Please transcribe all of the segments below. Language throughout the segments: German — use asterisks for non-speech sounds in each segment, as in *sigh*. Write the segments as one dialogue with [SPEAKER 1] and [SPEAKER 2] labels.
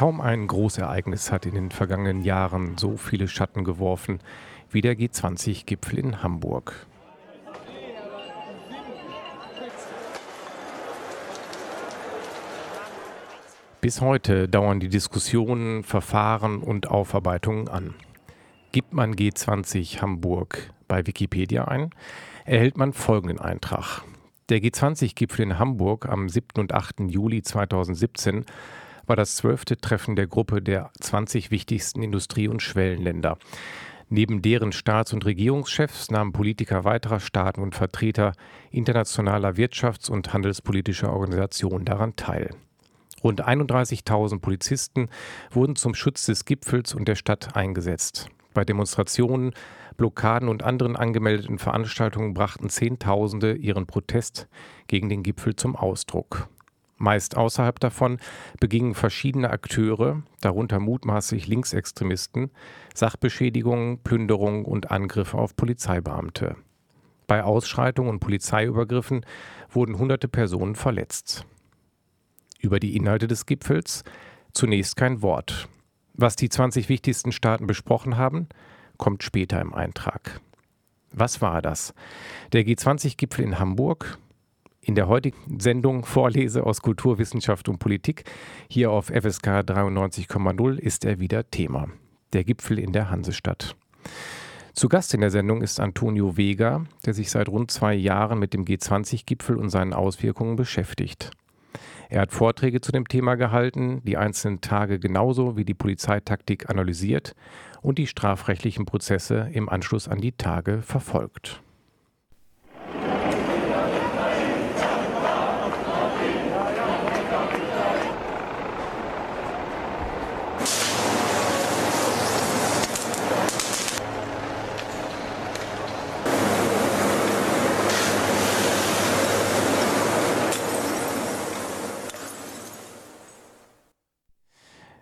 [SPEAKER 1] Kaum ein Großereignis hat in den vergangenen Jahren so viele Schatten geworfen wie der G20-Gipfel in Hamburg. Bis heute dauern die Diskussionen, Verfahren und Aufarbeitungen an. Gibt man G20 Hamburg bei Wikipedia ein, erhält man folgenden Eintrag. Der G20-Gipfel in Hamburg am 7. und 8. Juli 2017 war das zwölfte Treffen der Gruppe der 20 wichtigsten Industrie- und Schwellenländer. Neben deren Staats- und Regierungschefs nahmen Politiker weiterer Staaten und Vertreter internationaler wirtschafts- und handelspolitischer Organisationen daran teil. Rund 31.000 Polizisten wurden zum Schutz des Gipfels und der Stadt eingesetzt. Bei Demonstrationen, Blockaden und anderen angemeldeten Veranstaltungen brachten Zehntausende ihren Protest gegen den Gipfel zum Ausdruck. Meist außerhalb davon begingen verschiedene Akteure, darunter mutmaßlich Linksextremisten, Sachbeschädigungen, Plünderungen und Angriffe auf Polizeibeamte. Bei Ausschreitungen und Polizeiübergriffen wurden hunderte Personen verletzt. Über die Inhalte des Gipfels zunächst kein Wort. Was die 20 wichtigsten Staaten besprochen haben, kommt später im Eintrag. Was war das? Der G20-Gipfel in Hamburg? In der heutigen Sendung Vorlese aus Kultur, Wissenschaft und Politik, hier auf FSK 93,0, ist er wieder Thema. Der Gipfel in der Hansestadt. Zu Gast in der Sendung ist Antonio Vega, der sich seit rund zwei Jahren mit dem G20-Gipfel und seinen Auswirkungen beschäftigt. Er hat Vorträge zu dem Thema gehalten, die einzelnen Tage genauso wie die Polizeitaktik analysiert und die strafrechtlichen Prozesse im Anschluss an die Tage verfolgt.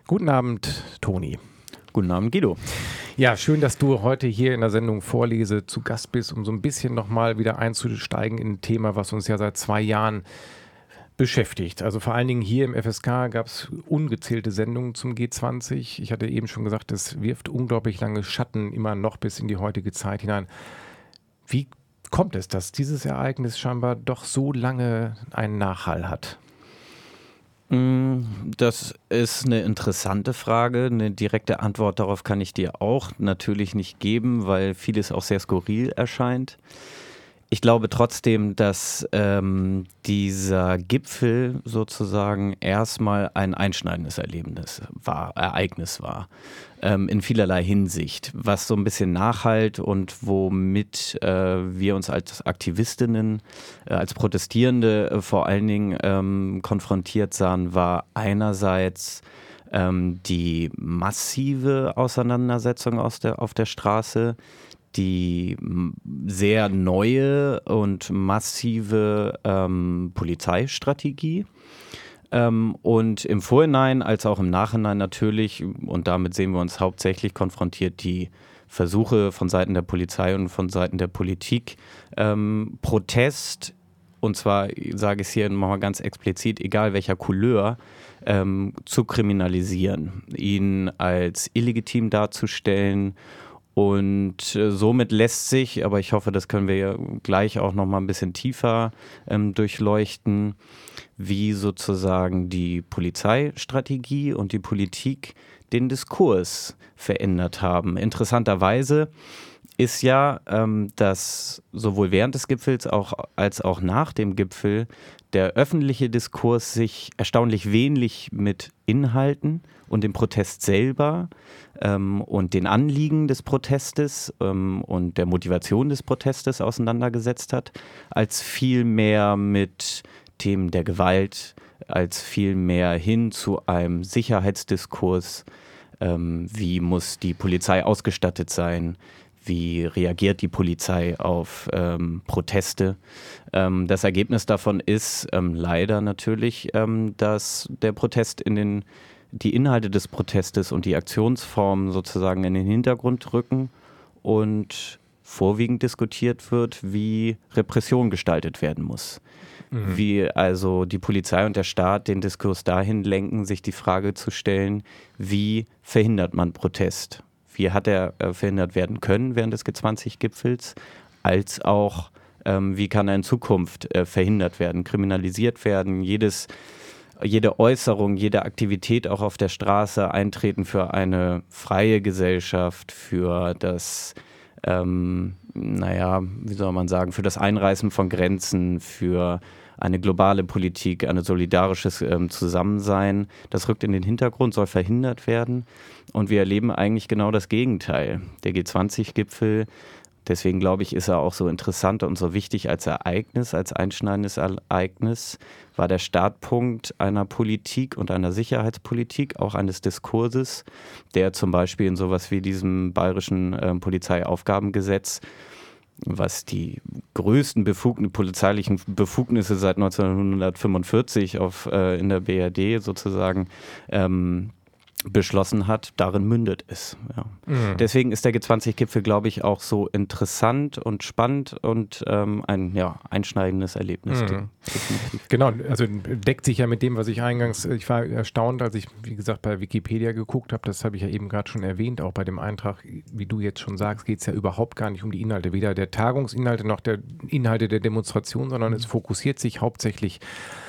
[SPEAKER 1] Guten Abend, Toni.
[SPEAKER 2] Guten Abend, Guido.
[SPEAKER 1] Ja, schön, dass du heute hier in der Sendung Vorlese zu Gast bist, um so ein bisschen nochmal wieder einzusteigen in ein Thema, was uns ja seit zwei Jahren beschäftigt. Also vor allen Dingen hier im FSK gab es ungezählte Sendungen zum G20. Ich hatte eben schon gesagt, es wirft unglaublich lange Schatten immer noch bis in die heutige Zeit hinein. Wie kommt es, dass dieses Ereignis scheinbar doch so lange einen Nachhall hat?
[SPEAKER 2] Mm, das ist eine interessante Frage. Eine direkte Antwort darauf kann ich dir auch natürlich nicht geben, weil vieles auch sehr skurril erscheint. Ich glaube trotzdem, dass ähm, dieser Gipfel sozusagen erstmal ein einschneidendes Erlebnis war, Ereignis war ähm, in vielerlei Hinsicht, was so ein bisschen nachhalt und womit äh, wir uns als Aktivistinnen, äh, als Protestierende äh, vor allen Dingen ähm, konfrontiert sahen, war einerseits ähm, die massive Auseinandersetzung aus der, auf der Straße, die sehr neue und massive ähm, Polizeistrategie. Ähm, und im Vorhinein als auch im Nachhinein natürlich, und damit sehen wir uns hauptsächlich konfrontiert, die Versuche von Seiten der Polizei und von Seiten der Politik, ähm, Protest, und zwar sage ich es hier nochmal ganz explizit, egal welcher Couleur, ähm, zu kriminalisieren, ihn als illegitim darzustellen und äh, somit lässt sich, aber ich hoffe, das können wir gleich auch noch mal ein bisschen tiefer ähm, durchleuchten, wie sozusagen die Polizeistrategie und die Politik den Diskurs verändert haben. Interessanterweise ist ja, ähm, dass sowohl während des Gipfels auch, als auch nach dem Gipfel der öffentliche Diskurs sich erstaunlich wenig mit Inhalten und dem Protest selber ähm, und den Anliegen des Protestes ähm, und der Motivation des Protestes auseinandergesetzt hat, als viel mehr mit Themen der Gewalt, als vielmehr hin zu einem Sicherheitsdiskurs. Ähm, wie muss die Polizei ausgestattet sein? Wie reagiert die Polizei auf ähm, Proteste? Ähm, das Ergebnis davon ist ähm, leider natürlich, ähm, dass der Protest in den, die Inhalte des Protestes und die Aktionsformen sozusagen in den Hintergrund rücken und vorwiegend diskutiert wird, wie Repression gestaltet werden muss. Mhm. Wie also die Polizei und der Staat den Diskurs dahin lenken, sich die Frage zu stellen, wie verhindert man Protest? Wie hat er äh, verhindert werden können während des G20-Gipfels, als auch ähm, wie kann er in Zukunft äh, verhindert werden, kriminalisiert werden, jedes jede Äußerung, jede Aktivität auch auf der Straße eintreten für eine freie Gesellschaft, für das ähm, naja, wie soll man sagen, für das Einreißen von Grenzen, für eine globale Politik, ein solidarisches ähm, Zusammensein. Das rückt in den Hintergrund, soll verhindert werden. Und wir erleben eigentlich genau das Gegenteil. Der G20-Gipfel Deswegen glaube ich, ist er auch so interessant und so wichtig als Ereignis, als einschneidendes Ereignis, war der Startpunkt einer Politik und einer Sicherheitspolitik, auch eines Diskurses, der zum Beispiel in sowas wie diesem bayerischen äh, Polizeiaufgabengesetz was die größten Befugn polizeilichen Befugnisse seit 1945 auf, äh, in der BRD sozusagen ähm, beschlossen hat, darin mündet es. Ja. Mhm. Deswegen ist der G20-Gipfel, glaube ich, auch so interessant und spannend und ähm, ein ja, einschneidendes Erlebnis. Mhm.
[SPEAKER 1] Genau, also deckt sich ja mit dem, was ich eingangs, ich war erstaunt, als ich, wie gesagt, bei Wikipedia geguckt habe, das habe ich ja eben gerade schon erwähnt, auch bei dem Eintrag, wie du jetzt schon sagst, geht es ja überhaupt gar nicht um die Inhalte, weder der Tagungsinhalte noch der Inhalte der Demonstration, sondern es fokussiert sich hauptsächlich auf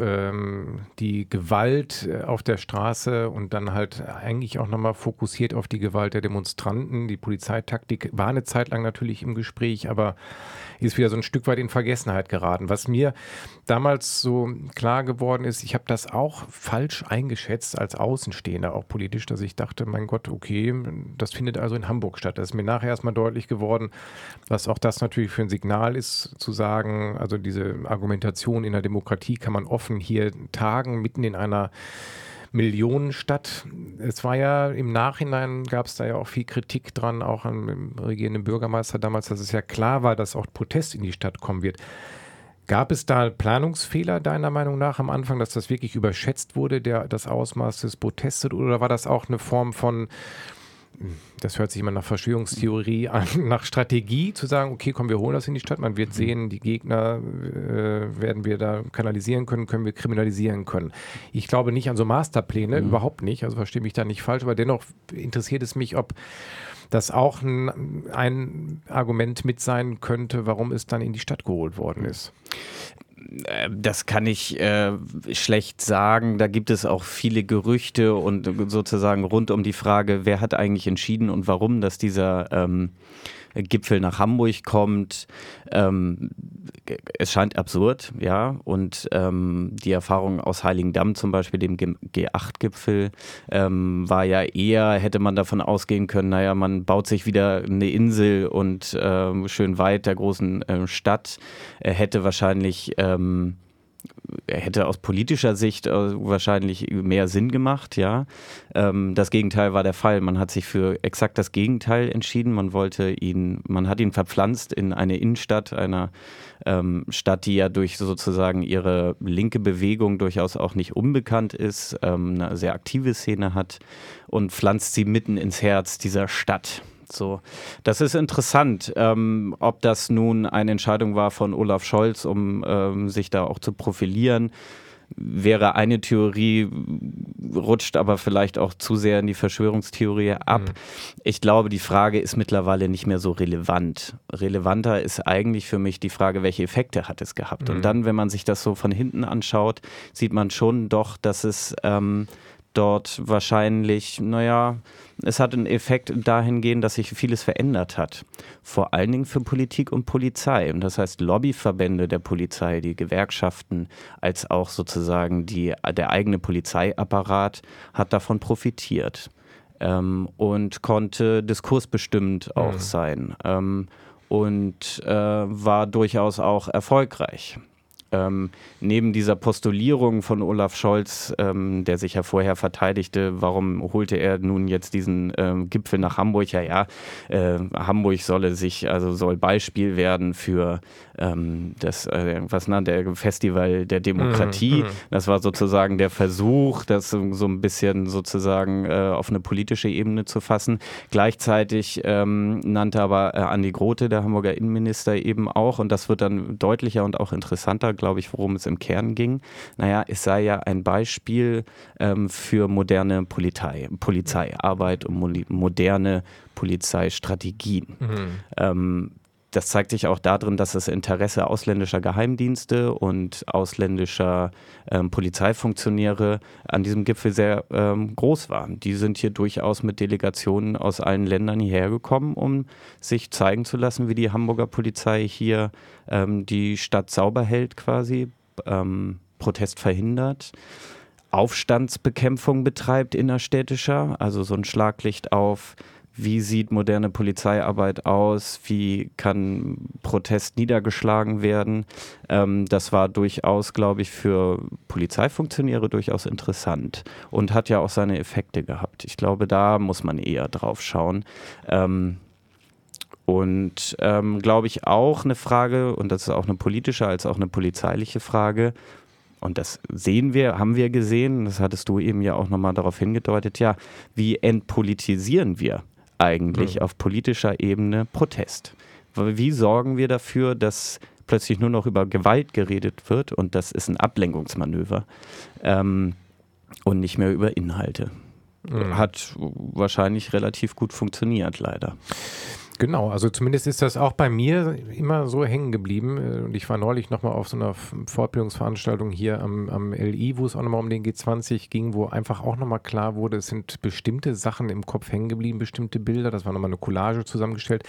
[SPEAKER 1] ähm, die Gewalt äh, auf der Straße und dann halt eigentlich auch nochmal fokussiert auf die Gewalt der Demonstranten. Die Polizeitaktik war eine Zeit lang natürlich im Gespräch, aber ist wieder so ein Stück weit in Vergessenheit geraten. Was mir damals so klar geworden ist, ich habe das auch falsch eingeschätzt als Außenstehender, auch politisch, dass ich dachte, mein Gott, okay, das findet also in Hamburg statt. Das ist mir nachher erstmal deutlich geworden, was auch das natürlich für ein Signal ist, zu sagen, also diese Argumentation in der Demokratie kann man offen hier tagen, mitten in einer Millionenstadt. Es war ja im Nachhinein, gab es da ja auch viel Kritik dran, auch am regierenden Bürgermeister damals, dass es ja klar war, dass auch Protest in die Stadt kommen wird. Gab es da Planungsfehler deiner Meinung nach am Anfang, dass das wirklich überschätzt wurde, der, das Ausmaß des Protestes, oder war das auch eine Form von das hört sich immer nach Verschwörungstheorie *laughs* an, nach Strategie zu sagen, okay, komm, wir holen das in die Stadt, man wird mhm. sehen, die Gegner äh, werden wir da kanalisieren können, können wir kriminalisieren können. Ich glaube nicht an so Masterpläne, mhm. überhaupt nicht, also verstehe mich da nicht falsch, aber dennoch interessiert es mich, ob das auch ein, ein Argument mit sein könnte, warum es dann in die Stadt geholt worden ist.
[SPEAKER 2] Äh, das kann ich äh, schlecht sagen. Da gibt es auch viele Gerüchte und sozusagen rund um die Frage, wer hat eigentlich entschieden und warum, dass dieser ähm, Gipfel nach Hamburg kommt. Ähm, es scheint absurd, ja. Und ähm, die Erfahrung aus Heiligendamm, zum Beispiel dem G8-Gipfel, ähm, war ja eher, hätte man davon ausgehen können, naja, man baut sich wieder eine Insel und ähm, schön weit der großen äh, Stadt, äh, hätte wahrscheinlich ähm, hätte aus politischer Sicht äh, wahrscheinlich mehr Sinn gemacht, ja. Ähm, das Gegenteil war der Fall. Man hat sich für exakt das Gegenteil entschieden. Man wollte ihn, man hat ihn verpflanzt in eine Innenstadt, einer ähm, Stadt, die ja durch sozusagen ihre linke Bewegung durchaus auch nicht unbekannt ist, ähm, eine sehr aktive Szene hat und pflanzt sie mitten ins Herz dieser Stadt. So, das ist interessant, ähm, ob das nun eine Entscheidung war von Olaf Scholz, um ähm, sich da auch zu profilieren. Wäre eine Theorie, rutscht aber vielleicht auch zu sehr in die Verschwörungstheorie ab. Mhm. Ich glaube, die Frage ist mittlerweile nicht mehr so relevant. Relevanter ist eigentlich für mich die Frage, welche Effekte hat es gehabt. Mhm. Und dann, wenn man sich das so von hinten anschaut, sieht man schon doch, dass es ähm, dort wahrscheinlich, naja, es hat einen Effekt dahingehend, dass sich vieles verändert hat. Vor allen Dingen für Politik und Polizei. Und das heißt, Lobbyverbände der Polizei, die Gewerkschaften, als auch sozusagen die, der eigene Polizeiapparat hat davon profitiert ähm, und konnte diskursbestimmt auch mhm. sein ähm, und äh, war durchaus auch erfolgreich. Ähm, neben dieser Postulierung von Olaf Scholz, ähm, der sich ja vorher verteidigte, warum holte er nun jetzt diesen ähm, Gipfel nach Hamburg? Ja, ja, äh, Hamburg solle sich, also soll Beispiel werden für ähm, das, äh, was nannte er, Festival der Demokratie. Mhm, mhm, das war sozusagen der Versuch, das so, ein bisschen sozusagen äh, auf eine politische Ebene zu fassen. Gleichzeitig ähm, nannte aber äh, Andi Grote, der Hamburger Innenminister, eben auch, und das wird dann deutlicher und auch interessanter, glaube ich, worum es im Kern ging. Naja, es sei ja ein Beispiel ähm, für moderne Polizei, Polizeiarbeit und moderne Polizeistrategien. Mhm. Ähm, das zeigt sich auch darin, dass das Interesse ausländischer Geheimdienste und ausländischer ähm, Polizeifunktionäre an diesem Gipfel sehr ähm, groß war. Die sind hier durchaus mit Delegationen aus allen Ländern hierher gekommen, um sich zeigen zu lassen, wie die Hamburger Polizei hier ähm, die Stadt sauber hält quasi, ähm, Protest verhindert. Aufstandsbekämpfung betreibt innerstädtischer, also so ein Schlaglicht auf wie sieht moderne Polizeiarbeit aus, wie kann Protest niedergeschlagen werden. Ähm, das war durchaus, glaube ich, für Polizeifunktionäre durchaus interessant und hat ja auch seine Effekte gehabt. Ich glaube, da muss man eher drauf schauen. Ähm, und ähm, glaube ich auch eine Frage, und das ist auch eine politische als auch eine polizeiliche Frage, und das sehen wir, haben wir gesehen, das hattest du eben ja auch nochmal darauf hingedeutet, ja, wie entpolitisieren wir eigentlich mhm. auf politischer Ebene Protest? Wie sorgen wir dafür, dass plötzlich nur noch über Gewalt geredet wird und das ist ein Ablenkungsmanöver ähm, und nicht mehr über Inhalte? Mhm. Hat wahrscheinlich relativ gut funktioniert, leider.
[SPEAKER 1] Genau, also zumindest ist das auch bei mir immer so hängen geblieben. Äh, und ich war neulich nochmal auf so einer Fortbildungsveranstaltung hier am, am LI, wo es auch nochmal um den G20 ging, wo einfach auch nochmal klar wurde, es sind bestimmte Sachen im Kopf hängen geblieben, bestimmte Bilder. Das war nochmal eine Collage zusammengestellt.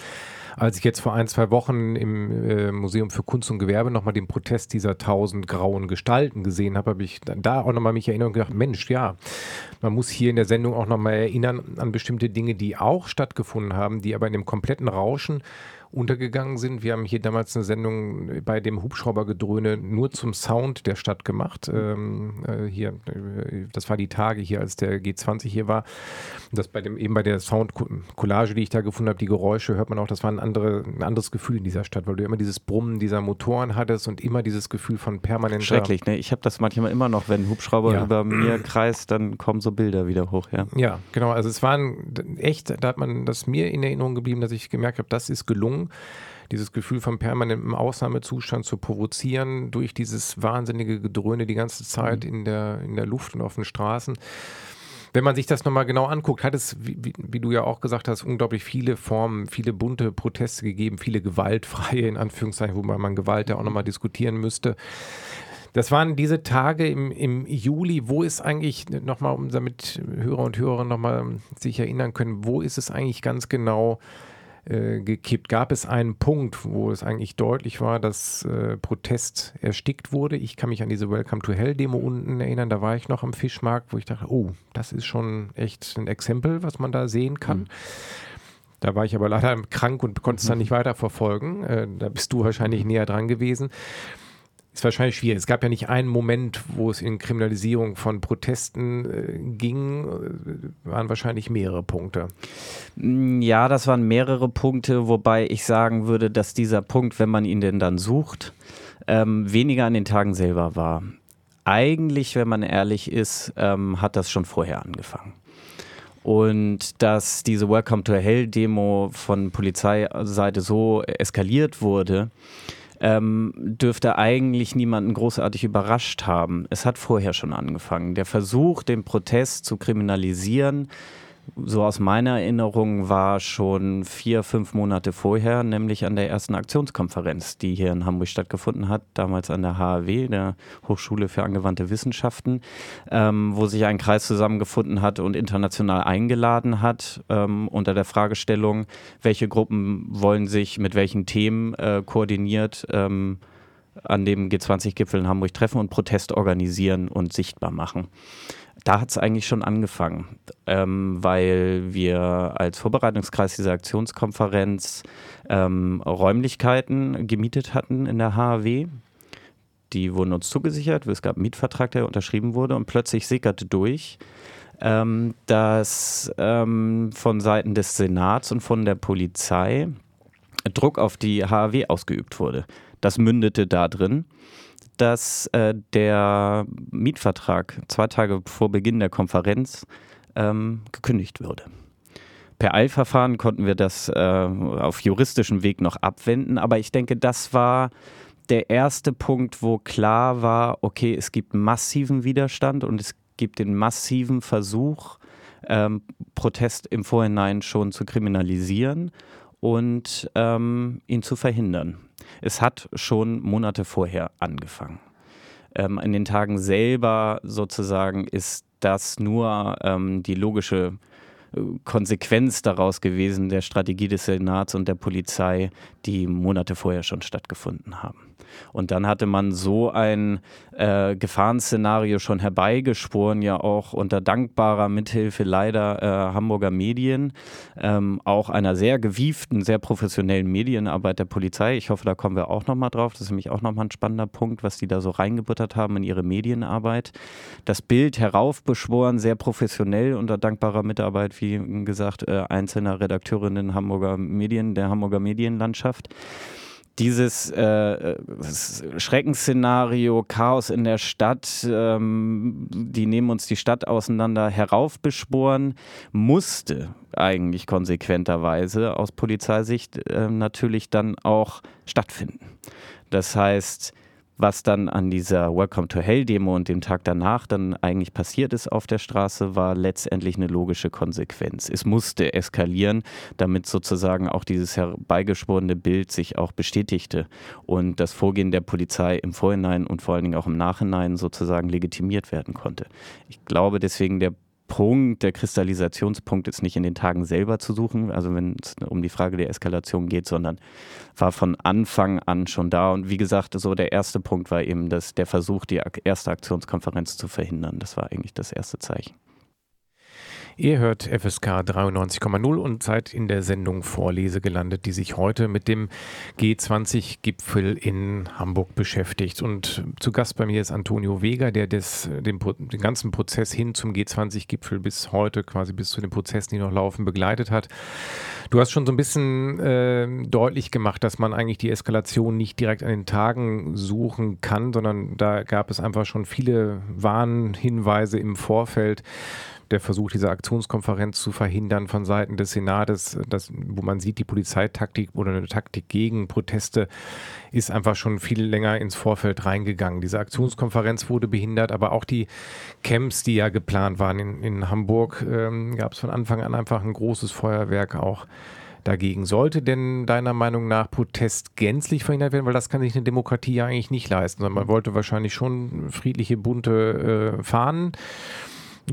[SPEAKER 1] Als ich jetzt vor ein, zwei Wochen im äh, Museum für Kunst und Gewerbe nochmal den Protest dieser tausend grauen Gestalten gesehen habe, habe ich da auch nochmal mich erinnert und gedacht, Mensch, ja, man muss hier in der Sendung auch nochmal erinnern an bestimmte Dinge, die auch stattgefunden haben, die aber in dem kompletten Rauschen untergegangen sind. Wir haben hier damals eine Sendung bei dem Hubschraubergedröhne nur zum Sound der Stadt gemacht. Ähm, äh, hier, äh, das war die Tage hier, als der G20 hier war. Das bei dem, eben bei der Soundcollage, die ich da gefunden habe, die Geräusche hört man auch, das war ein, andere, ein anderes Gefühl in dieser Stadt, weil du immer dieses Brummen dieser Motoren hattest und immer dieses Gefühl von permanent.
[SPEAKER 2] Schrecklich, ne? Ich habe das manchmal immer noch, wenn ein Hubschrauber ja. über mir kreist, dann kommen so Bilder wieder hoch, ja.
[SPEAKER 1] Ja, genau. Also es waren echt, da hat man das mir in Erinnerung geblieben, dass ich gemerkt habe, das ist gelungen dieses Gefühl von permanentem Ausnahmezustand zu provozieren durch dieses wahnsinnige Gedröhne die ganze Zeit mhm. in, der, in der Luft und auf den Straßen. Wenn man sich das nochmal genau anguckt, hat es, wie, wie, du ja auch gesagt hast, unglaublich viele Formen, viele bunte Proteste gegeben, viele gewaltfreie, in Anführungszeichen, wobei man Gewalt ja auch nochmal diskutieren müsste. Das waren diese Tage im, im Juli. Wo ist eigentlich, nochmal, um damit Hörer und Hörerinnen nochmal sich erinnern können, wo ist es eigentlich ganz genau äh, gekippt. Gab es einen Punkt, wo es eigentlich deutlich war, dass äh, Protest erstickt wurde? Ich kann mich an diese Welcome to Hell Demo unten erinnern. Da war ich noch am Fischmarkt, wo ich dachte, oh, das ist schon echt ein Exempel, was man da sehen kann. Mhm. Da war ich aber leider krank und konnte es dann mhm. nicht weiterverfolgen. Äh, da bist du wahrscheinlich näher dran gewesen ist wahrscheinlich schwierig. Es gab ja nicht einen Moment, wo es in Kriminalisierung von Protesten äh, ging, äh, waren wahrscheinlich mehrere Punkte.
[SPEAKER 2] Mm, ja, das waren mehrere Punkte, wobei ich sagen würde, dass dieser Punkt, wenn man ihn denn dann sucht, ähm, weniger an den Tagen selber war. Eigentlich, wenn man ehrlich ist, ähm, hat das schon vorher angefangen. Und dass diese Welcome to Hell Demo von Polizeiseite so eskaliert wurde, ähm, dürfte eigentlich niemanden großartig überrascht haben. Es hat vorher schon angefangen. Der Versuch, den Protest zu kriminalisieren, so aus meiner Erinnerung war schon vier, fünf Monate vorher, nämlich an der ersten Aktionskonferenz, die hier in Hamburg stattgefunden hat, damals an der HAW, der Hochschule für angewandte Wissenschaften, ähm, wo sich ein Kreis zusammengefunden hat und international eingeladen hat, ähm, unter der Fragestellung, welche Gruppen wollen sich mit welchen Themen äh, koordiniert ähm, an dem G20-Gipfel in Hamburg treffen und Protest organisieren und sichtbar machen da hat es eigentlich schon angefangen, ähm, weil wir als Vorbereitungskreis dieser Aktionskonferenz ähm, Räumlichkeiten gemietet hatten in der HAW. die wurden uns zugesichert. Es gab einen Mietvertrag, der unterschrieben wurde und plötzlich sickerte durch, ähm, dass ähm, von Seiten des Senats und von der Polizei Druck auf die HAW ausgeübt wurde. Das mündete darin, dass äh, der Mietvertrag zwei Tage vor Beginn der Konferenz ähm, gekündigt würde. Per Eilverfahren konnten wir das äh, auf juristischem Weg noch abwenden, aber ich denke, das war der erste Punkt, wo klar war, okay, es gibt massiven Widerstand und es gibt den massiven Versuch, ähm, Protest im Vorhinein schon zu kriminalisieren und ähm, ihn zu verhindern. Es hat schon Monate vorher angefangen. Ähm, in den Tagen selber sozusagen ist das nur ähm, die logische Konsequenz daraus gewesen der Strategie des Senats und der Polizei, die Monate vorher schon stattgefunden haben. Und dann hatte man so ein äh, Gefahrenszenario schon herbeigeschworen, ja auch unter dankbarer Mithilfe leider äh, Hamburger Medien, ähm, auch einer sehr gewieften, sehr professionellen Medienarbeit der Polizei. Ich hoffe, da kommen wir auch nochmal drauf. Das ist nämlich auch nochmal ein spannender Punkt, was die da so reingebuttert haben in ihre Medienarbeit. Das Bild heraufbeschworen, sehr professionell unter dankbarer Mitarbeit, wie gesagt, äh, einzelner Redakteurinnen Hamburger Medien, der Hamburger Medienlandschaft dieses äh, Schreckensszenario, Chaos in der Stadt, ähm, die nehmen uns die Stadt auseinander, heraufbeschworen, musste eigentlich konsequenterweise aus Polizeisicht äh, natürlich dann auch stattfinden. Das heißt, was dann an dieser Welcome to Hell Demo und dem Tag danach dann eigentlich passiert ist auf der Straße, war letztendlich eine logische Konsequenz. Es musste eskalieren, damit sozusagen auch dieses herbeigeschworene Bild sich auch bestätigte und das Vorgehen der Polizei im Vorhinein und vor allen Dingen auch im Nachhinein sozusagen legitimiert werden konnte. Ich glaube deswegen, der Punkt, der Kristallisationspunkt ist nicht in den Tagen selber zu suchen, also wenn es um die Frage der Eskalation geht, sondern war von Anfang an schon da. Und wie gesagt, so der erste Punkt war eben das, der Versuch, die erste Aktionskonferenz zu verhindern. Das war eigentlich das erste Zeichen.
[SPEAKER 1] Ihr hört FSK 93,0 und seid in der Sendung Vorlese gelandet, die sich heute mit dem G20-Gipfel in Hamburg beschäftigt. Und zu Gast bei mir ist Antonio Vega, der des, den, den ganzen Prozess hin zum G20-Gipfel bis heute, quasi bis zu den Prozessen, die noch laufen, begleitet hat. Du hast schon so ein bisschen äh, deutlich gemacht, dass man eigentlich die Eskalation nicht direkt an den Tagen suchen kann, sondern da gab es einfach schon viele Warnhinweise im Vorfeld der Versuch dieser Aktionskonferenz zu verhindern von Seiten des Senates, das, wo man sieht, die Polizeitaktik oder eine Taktik gegen Proteste ist einfach schon viel länger ins Vorfeld reingegangen. Diese Aktionskonferenz wurde behindert, aber auch die Camps, die ja geplant waren in, in Hamburg, ähm, gab es von Anfang an einfach ein großes Feuerwerk auch dagegen. Sollte denn deiner Meinung nach Protest gänzlich verhindert werden? Weil das kann sich eine Demokratie ja eigentlich nicht leisten, sondern man wollte wahrscheinlich schon friedliche, bunte äh, Fahnen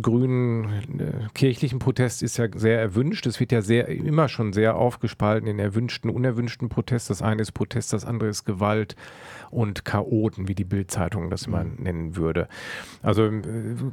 [SPEAKER 1] grünen äh, kirchlichen Protest ist ja sehr erwünscht. Es wird ja sehr immer schon sehr aufgespalten in erwünschten, unerwünschten Protest. Das eine ist Protest, das andere ist Gewalt und Chaoten, wie die Bildzeitung das mal mhm. nennen würde. Also äh,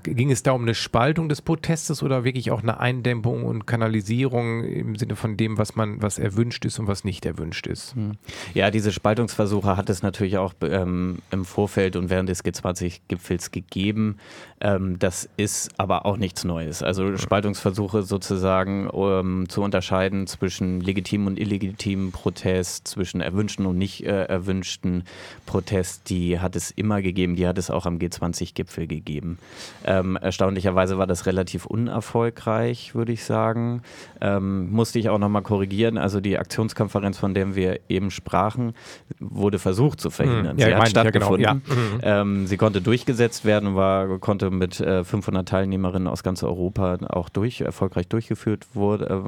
[SPEAKER 1] ging es da um eine Spaltung des Protestes oder wirklich auch eine Eindämpfung und Kanalisierung im Sinne von dem, was man, was erwünscht ist und was nicht erwünscht ist?
[SPEAKER 2] Mhm. Ja, diese Spaltungsversuche hat es natürlich auch ähm, im Vorfeld und während des G20-Gipfels gegeben. Ähm, das ist aber auch nichts Neues. Also Spaltungsversuche sozusagen um, zu unterscheiden zwischen legitimem und illegitimem Protest, zwischen erwünschten und nicht äh, erwünschten Protest, die hat es immer gegeben, die hat es auch am G20-Gipfel gegeben. Ähm, erstaunlicherweise war das relativ unerfolgreich, würde ich sagen. Ähm, musste ich auch nochmal korrigieren. Also die Aktionskonferenz, von der wir eben sprachen, wurde versucht zu verhindern. Hm, ja, sie hat stattgefunden. Ja, genau. ja. Mhm. ähm, sie konnte durchgesetzt werden, war, konnte mit äh, 500 Teilnehmerinnen aus ganz Europa auch durch, erfolgreich durchgeführt wurde,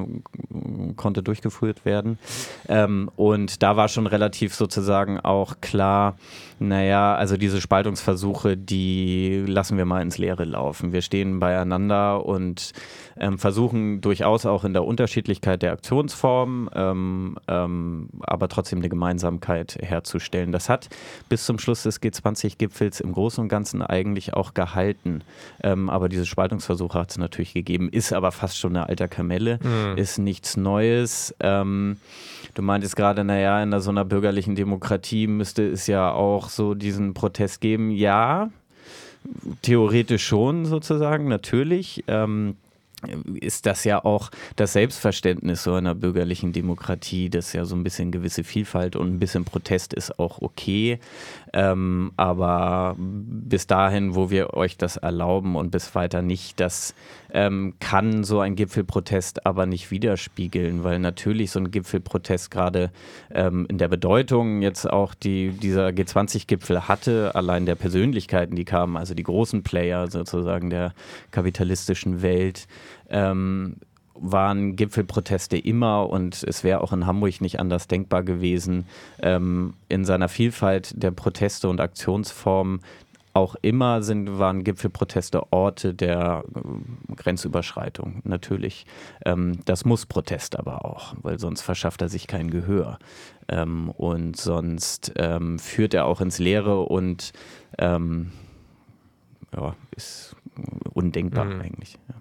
[SPEAKER 2] äh, konnte durchgeführt werden. Ähm, und da war schon relativ sozusagen auch klar, naja, also diese Spaltungsversuche, die lassen wir mal ins Leere laufen. Wir stehen beieinander und ähm, versuchen durchaus auch in der Unterschiedlichkeit der Aktionsformen, ähm, ähm, aber trotzdem eine Gemeinsamkeit herzustellen. Das hat bis zum Schluss des G20-Gipfels im Großen und Ganzen eigentlich auch gehalten. Ähm, aber diese Spaltungsversuche hat es natürlich gegeben, ist aber fast schon eine alter Kamelle, mhm. ist nichts Neues. Ähm, du meintest gerade, naja, in so einer bürgerlichen Demokratie müsste es ja auch so diesen Protest geben. Ja, theoretisch schon sozusagen, natürlich. Ähm, ist das ja auch das Selbstverständnis so einer bürgerlichen Demokratie, dass ja so ein bisschen gewisse Vielfalt und ein bisschen Protest ist auch okay. Ähm, aber bis dahin, wo wir euch das erlauben und bis weiter nicht, das ähm, kann so ein Gipfelprotest aber nicht widerspiegeln, weil natürlich so ein Gipfelprotest gerade ähm, in der Bedeutung jetzt auch die, dieser G20-Gipfel hatte, allein der Persönlichkeiten, die kamen, also die großen Player sozusagen der kapitalistischen Welt, ähm, waren Gipfelproteste immer und es wäre auch in Hamburg nicht anders denkbar gewesen, ähm, in seiner Vielfalt der Proteste und Aktionsformen auch immer sind, waren Gipfelproteste Orte der äh, Grenzüberschreitung, natürlich. Ähm, das muss Protest aber auch, weil sonst verschafft er sich kein Gehör. Ähm, und sonst ähm, führt er auch ins Leere und ähm, ja, ist undenkbar mhm. eigentlich. Ja.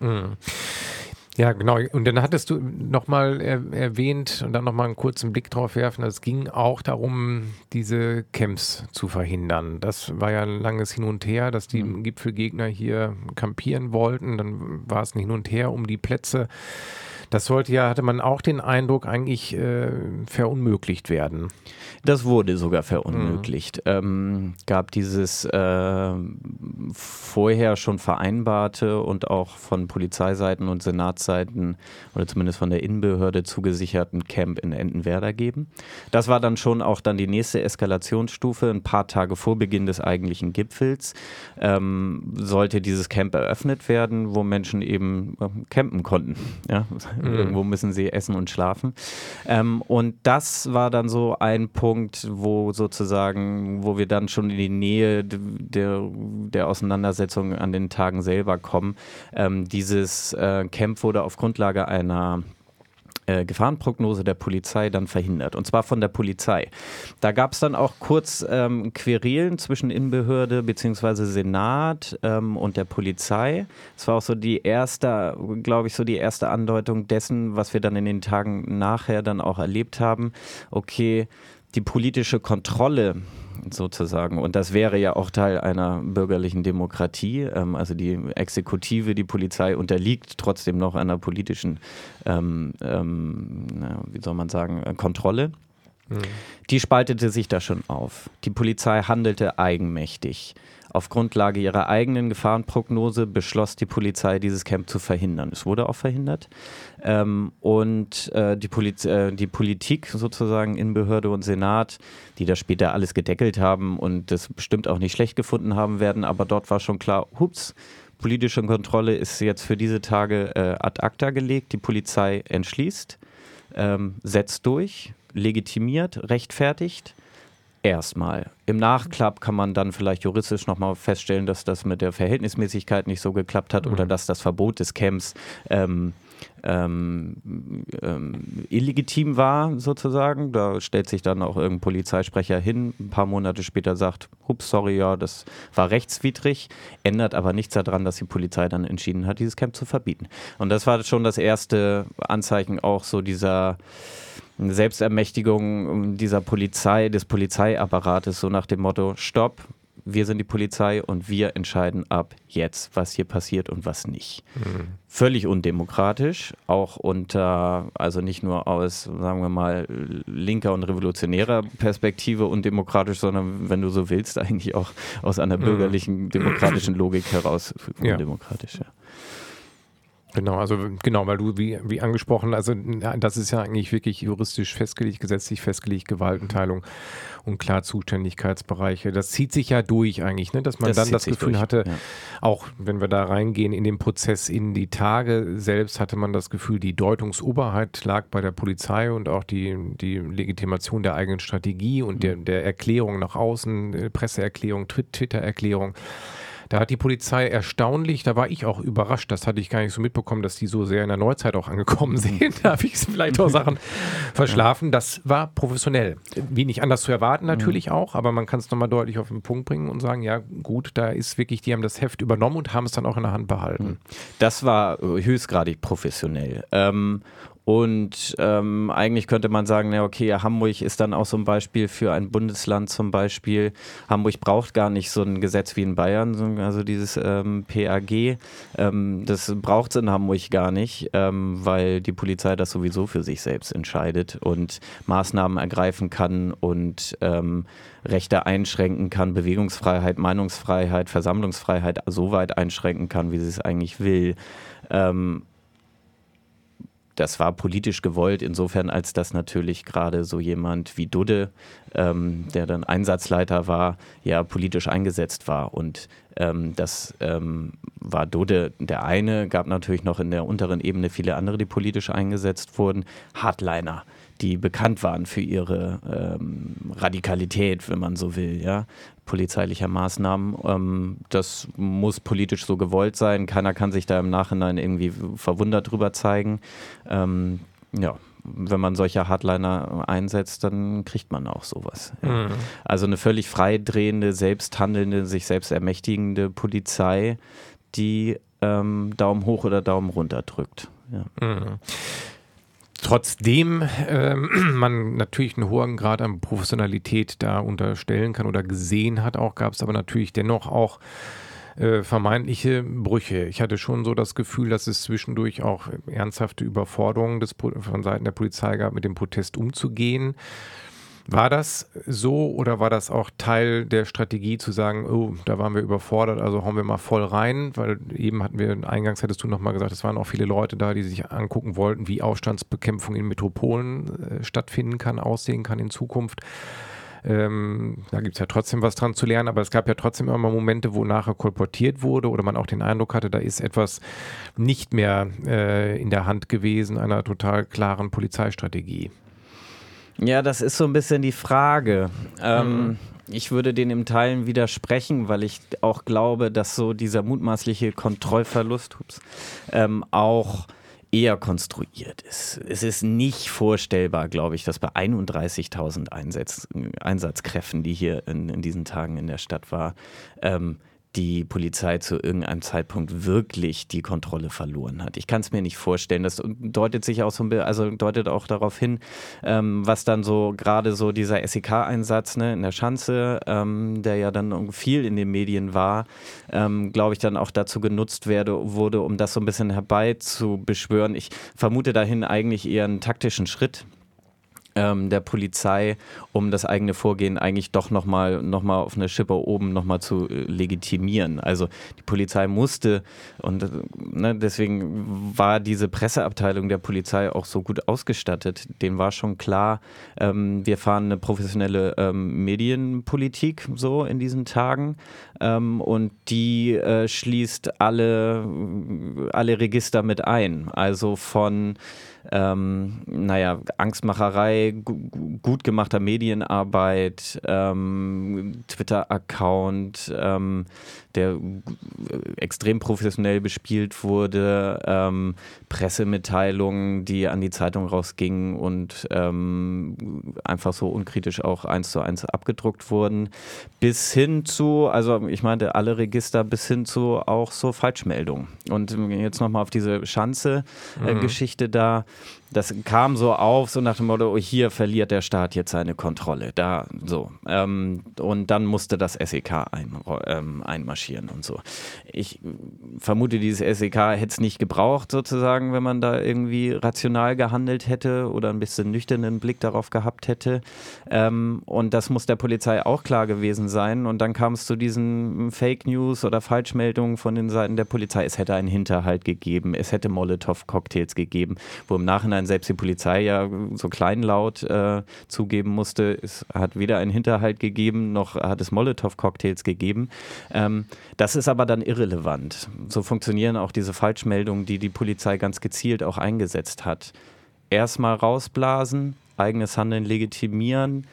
[SPEAKER 1] Mhm. Ja, genau. Und dann hattest du nochmal er erwähnt und dann nochmal einen kurzen Blick drauf werfen. Es ging auch darum, diese Camps zu verhindern. Das war ja ein langes Hin und Her, dass die mhm. Gipfelgegner hier kampieren wollten. Dann war es ein Hin und Her um die Plätze. Das sollte ja, hatte man auch den Eindruck, eigentlich äh, verunmöglicht werden.
[SPEAKER 2] Das wurde sogar verunmöglicht. Mhm. Ähm, gab dieses äh, vorher schon vereinbarte und auch von Polizeiseiten und Senatsseiten oder zumindest von der Innenbehörde zugesicherten Camp in Entenwerder geben. Das war dann schon auch dann die nächste Eskalationsstufe. Ein paar Tage vor Beginn des eigentlichen Gipfels ähm, sollte dieses Camp eröffnet werden, wo Menschen eben äh, campen konnten. Ja? Mhm. Irgendwo müssen sie essen und schlafen. Ähm, und das war dann so ein Punkt, wo sozusagen, wo wir dann schon in die Nähe der, der Auseinandersetzung an den Tagen selber kommen. Ähm, dieses äh, Camp wurde auf Grundlage einer äh, Gefahrenprognose der Polizei dann verhindert. Und zwar von der Polizei. Da gab es dann auch kurz ähm, Querelen zwischen Innenbehörde bzw. Senat ähm, und der Polizei. Es war auch so die erste, glaube ich, so die erste Andeutung dessen, was wir dann in den Tagen nachher dann auch erlebt haben. Okay, die politische Kontrolle sozusagen. Und das wäre ja auch Teil einer bürgerlichen Demokratie. Ähm, also die Exekutive, die Polizei unterliegt trotzdem noch einer politischen, ähm, ähm, wie soll man sagen, äh, Kontrolle. Mhm. Die spaltete sich da schon auf. Die Polizei handelte eigenmächtig. Auf Grundlage ihrer eigenen Gefahrenprognose beschloss die Polizei, dieses Camp zu verhindern. Es wurde auch verhindert. Ähm, und äh, die, Poliz äh, die Politik sozusagen in Behörde und Senat, die das später alles gedeckelt haben und das bestimmt auch nicht schlecht gefunden haben werden, aber dort war schon klar, hups, politische Kontrolle ist jetzt für diese Tage äh, ad acta gelegt. Die Polizei entschließt, ähm, setzt durch, legitimiert, rechtfertigt Erstmal. Im Nachklapp kann man dann vielleicht juristisch nochmal feststellen, dass das mit der Verhältnismäßigkeit nicht so geklappt hat mhm. oder dass das Verbot des Camps ähm, ähm, ähm, illegitim war, sozusagen. Da stellt sich dann auch irgendein Polizeisprecher hin, ein paar Monate später sagt, hups, sorry, ja, das war rechtswidrig, ändert aber nichts daran, dass die Polizei dann entschieden hat, dieses Camp zu verbieten. Und das war schon das erste Anzeichen auch so dieser Selbstermächtigung dieser Polizei, des Polizeiapparates, so nach dem Motto, stopp, wir sind die Polizei und wir entscheiden ab jetzt, was hier passiert und was nicht. Mhm. Völlig undemokratisch, auch unter, also nicht nur aus, sagen wir mal, linker und revolutionärer Perspektive undemokratisch, sondern, wenn du so willst, *laughs* eigentlich auch aus einer mhm. bürgerlichen, demokratischen Logik heraus undemokratisch. Ja.
[SPEAKER 1] Genau, also genau, weil du wie, wie angesprochen, also das ist ja eigentlich wirklich juristisch festgelegt, gesetzlich festgelegt, Gewaltenteilung und klar Zuständigkeitsbereiche. Das zieht sich ja durch eigentlich, ne? dass man das dann das Gefühl durch. hatte, ja. auch wenn wir da reingehen in den Prozess in die Tage selbst, hatte man das Gefühl, die Deutungsoberheit lag bei der Polizei und auch die, die Legitimation der eigenen Strategie und mhm. der, der Erklärung nach außen, Presseerklärung, Twitter-Erklärung Da hat die Polizei erstaunlich, da war ich auch überrascht, das hatte ich gar nicht so mitbekommen, dass die so sehr in der Neuzeit auch angekommen *laughs* sind. da habe ich vielleicht auch Sachen *laughs* verschlafen. Das war professionell. Wenig anders zu erwarten natürlich mhm. auch, aber man kann es nochmal deutlich auf den Punkt bringen und sagen, ja gut, da ist wirklich, die haben das Heft übernommen und haben es dann auch in der Hand behalten.
[SPEAKER 2] Das war höchstgradig professionell. Ähm, und ähm, eigentlich könnte man sagen, ja, okay, Hamburg ist dann auch so ein Beispiel für ein Bundesland zum Beispiel. Hamburg braucht gar nicht so ein Gesetz wie in Bayern, also dieses ähm, PAG. Ähm, das braucht es in Hamburg gar nicht, ähm, weil die Polizei das sowieso für sich selbst entscheidet und Maßnahmen ergreifen kann und ähm, Rechte einschränken kann, Bewegungsfreiheit, Meinungsfreiheit, Versammlungsfreiheit so weit einschränken kann, wie sie es eigentlich will. Ähm, das war politisch gewollt, insofern als das natürlich gerade so jemand wie Dudde, ähm, der dann Einsatzleiter war, ja politisch eingesetzt war. Und ähm, das ähm, war Dudde der eine, gab natürlich noch in der unteren Ebene viele andere, die politisch eingesetzt wurden. Hardliner die bekannt waren für ihre ähm, Radikalität, wenn man so will, ja, polizeilicher Maßnahmen. Ähm, das muss politisch so gewollt sein. Keiner kann sich da im Nachhinein irgendwie verwundert drüber zeigen. Ähm, ja, wenn man solche Hardliner einsetzt, dann kriegt man auch sowas. Mhm. Also eine völlig freidrehende, selbsthandelnde, sich selbst ermächtigende Polizei, die ähm, Daumen hoch oder Daumen runter drückt. Ja. Mhm.
[SPEAKER 1] Trotzdem ähm, *clears throat* man natürlich einen hohen Grad an Professionalität da unterstellen kann oder gesehen hat, auch gab es aber natürlich dennoch auch äh, vermeintliche Brüche. Ich hatte schon so das Gefühl, dass es zwischendurch auch ernsthafte Überforderungen des, von Seiten der Polizei gab, mit dem Protest umzugehen. War das so oder war das auch Teil der Strategie zu sagen, oh, da waren wir überfordert, also hauen wir mal voll rein? Weil eben hatten wir, eingangs hättest du nochmal gesagt, es waren auch viele Leute da, die sich angucken wollten, wie Aufstandsbekämpfung in Metropolen äh, stattfinden kann, aussehen kann in Zukunft. Ähm, da gibt es ja trotzdem was dran zu lernen, aber es gab ja trotzdem immer Momente, wo nachher kolportiert wurde oder man auch den Eindruck hatte, da ist etwas nicht mehr äh, in der Hand gewesen einer total klaren Polizeistrategie.
[SPEAKER 2] Ja, das ist so ein bisschen die Frage. Ähm, mhm. Ich würde den im Teilen widersprechen, weil ich auch glaube, dass so dieser mutmaßliche Kontrollverlust ups, ähm, auch eher konstruiert ist. Es ist nicht vorstellbar, glaube ich, dass bei 31.000 Einsatz, Einsatzkräften, die hier in, in, diesen Tagen in der Stadt war, ähm, die Polizei zu irgendeinem Zeitpunkt wirklich die Kontrolle verloren hat. Ich kann es mir nicht vorstellen. Das deutet sich auch so ein also deutet auch darauf hin, ähm, was dann so gerade so dieser SEK-Einsatz ne, in der Schanze, ähm, der ja dann viel in den Medien war, ähm, glaube ich, dann auch dazu genutzt werde, wurde, um das so ein bisschen herbeizubeschwören. Ich vermute dahin eigentlich eher einen taktischen Schritt ähm, der Polizei, um das eigene Vorgehen eigentlich doch nochmal noch mal auf eine Schippe oben nochmal zu äh, legitimieren. Also die Polizei musste und ne, deswegen war diese Presseabteilung der Polizei auch so gut ausgestattet. Dem war schon klar, ähm, wir fahren eine professionelle ähm, Medienpolitik so in diesen Tagen ähm, und die äh, schließt alle, alle Register mit ein. Also von ähm, naja, Angstmacherei, gut gemachter Medienarbeit, ähm, Twitter-Account, ähm, der extrem professionell bespielt wurde, ähm, Pressemitteilungen, die an die Zeitung rausgingen und ähm, einfach so unkritisch auch eins zu eins abgedruckt wurden, bis hin zu, also ich meinte alle Register, bis hin zu auch so Falschmeldungen. Und jetzt nochmal auf diese Schanze-Geschichte äh, mhm. da das kam so auf, so nach dem Motto, oh, hier verliert der Staat jetzt seine Kontrolle. Da so. Ähm, und dann musste das SEK ein, ähm, einmarschieren und so. Ich vermute, dieses SEK hätte es nicht gebraucht, sozusagen, wenn man da irgendwie rational gehandelt hätte oder ein bisschen nüchternen Blick darauf gehabt hätte. Ähm, und das muss der Polizei auch klar gewesen sein. Und dann kam es zu diesen Fake News oder Falschmeldungen von den Seiten der Polizei. Es hätte einen Hinterhalt gegeben, es hätte Molotow-Cocktails gegeben, wo im Nachhinein Nachhinein selbst die Polizei ja so kleinlaut äh, zugeben musste, es hat weder einen Hinterhalt gegeben, noch hat es Molotow-Cocktails gegeben. Ähm, das ist aber dann irrelevant. So funktionieren auch diese Falschmeldungen, die die Polizei ganz gezielt auch eingesetzt hat. Erstmal rausblasen, eigenes Handeln legitimieren,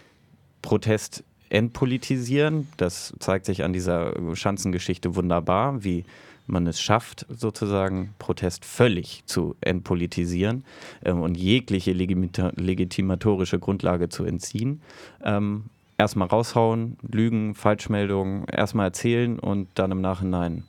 [SPEAKER 2] Protest entpolitisieren. Das zeigt sich an dieser Schanzengeschichte wunderbar, wie man es schafft, sozusagen Protest völlig zu entpolitisieren ähm, und jegliche legitimatorische Grundlage zu entziehen. Ähm, erstmal raushauen, Lügen, Falschmeldungen, erstmal erzählen und dann im Nachhinein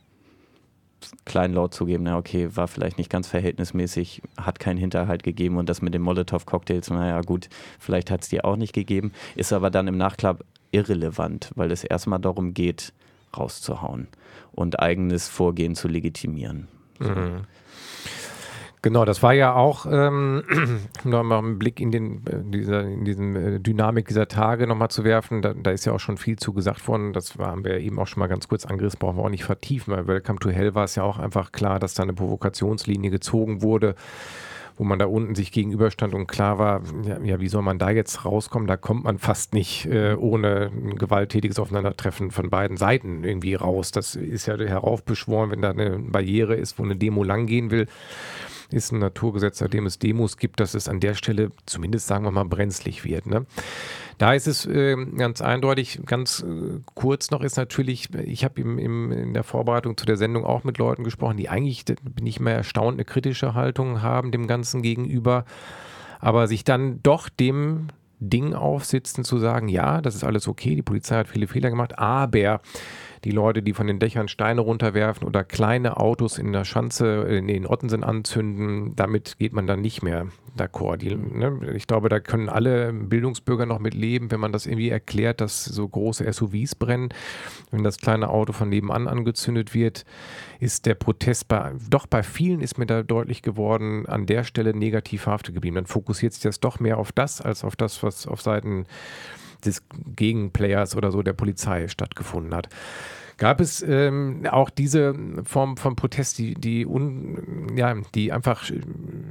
[SPEAKER 2] kleinlaut zugeben, na okay, war vielleicht nicht ganz verhältnismäßig, hat keinen Hinterhalt gegeben und das mit den Molotow-Cocktails, naja gut, vielleicht hat es die auch nicht gegeben, ist aber dann im Nachklapp irrelevant, weil es erstmal darum geht, rauszuhauen und eigenes Vorgehen zu legitimieren. Mhm.
[SPEAKER 1] Genau, das war ja auch ähm, *clears throat* nochmal einen Blick in, den, äh, dieser, in diesen äh, Dynamik dieser Tage nochmal zu werfen. Da, da, ist ja auch schon viel zu gesagt worden. Das haben wir eben auch schon mal ganz kurz angerissen, brauchen wir auch nicht vertiefen. Bei Welcome to Hell war es ja auch einfach klar, dass da eine Provokationslinie gezogen wurde wo man da unten sich gegenüberstand und klar war, ja, ja, wie soll man da jetzt rauskommen? Da kommt man fast nicht äh, ohne ein gewalttätiges Aufeinandertreffen von beiden Seiten irgendwie raus. Das ist ja heraufbeschworen, wenn da eine Barriere ist, wo eine Demo langgehen will ist ein Naturgesetz, seitdem es Demos gibt, dass es an der Stelle zumindest, sagen wir mal, brenzlig wird. Ne? Da ist es äh, ganz eindeutig, ganz äh, kurz noch ist natürlich, ich habe in der Vorbereitung zu der Sendung auch mit Leuten gesprochen, die eigentlich, bin ich mehr erstaunt, eine kritische Haltung haben dem Ganzen gegenüber, aber sich dann doch dem Ding aufsitzen zu sagen, ja, das ist alles okay, die Polizei hat viele Fehler gemacht, aber die Leute, die von den Dächern Steine runterwerfen oder kleine Autos in der Schanze, in den Ottensen anzünden, damit geht man dann nicht mehr d'accord. ne? Ich glaube, da können alle Bildungsbürger noch mit leben, wenn man das irgendwie erklärt, dass so große SUVs brennen. Wenn das kleine Auto von nebenan angezündet wird, ist der Protest bei, doch bei vielen ist mir da deutlich geworden, an der Stelle negativ verhaftet geblieben. Dann fokussiert sich das doch mehr auf das, als auf das, was auf Seiten des Gegenplayers oder so der Polizei stattgefunden hat. Gab es ähm, auch diese Form von Protest, die, die, un, ja, die einfach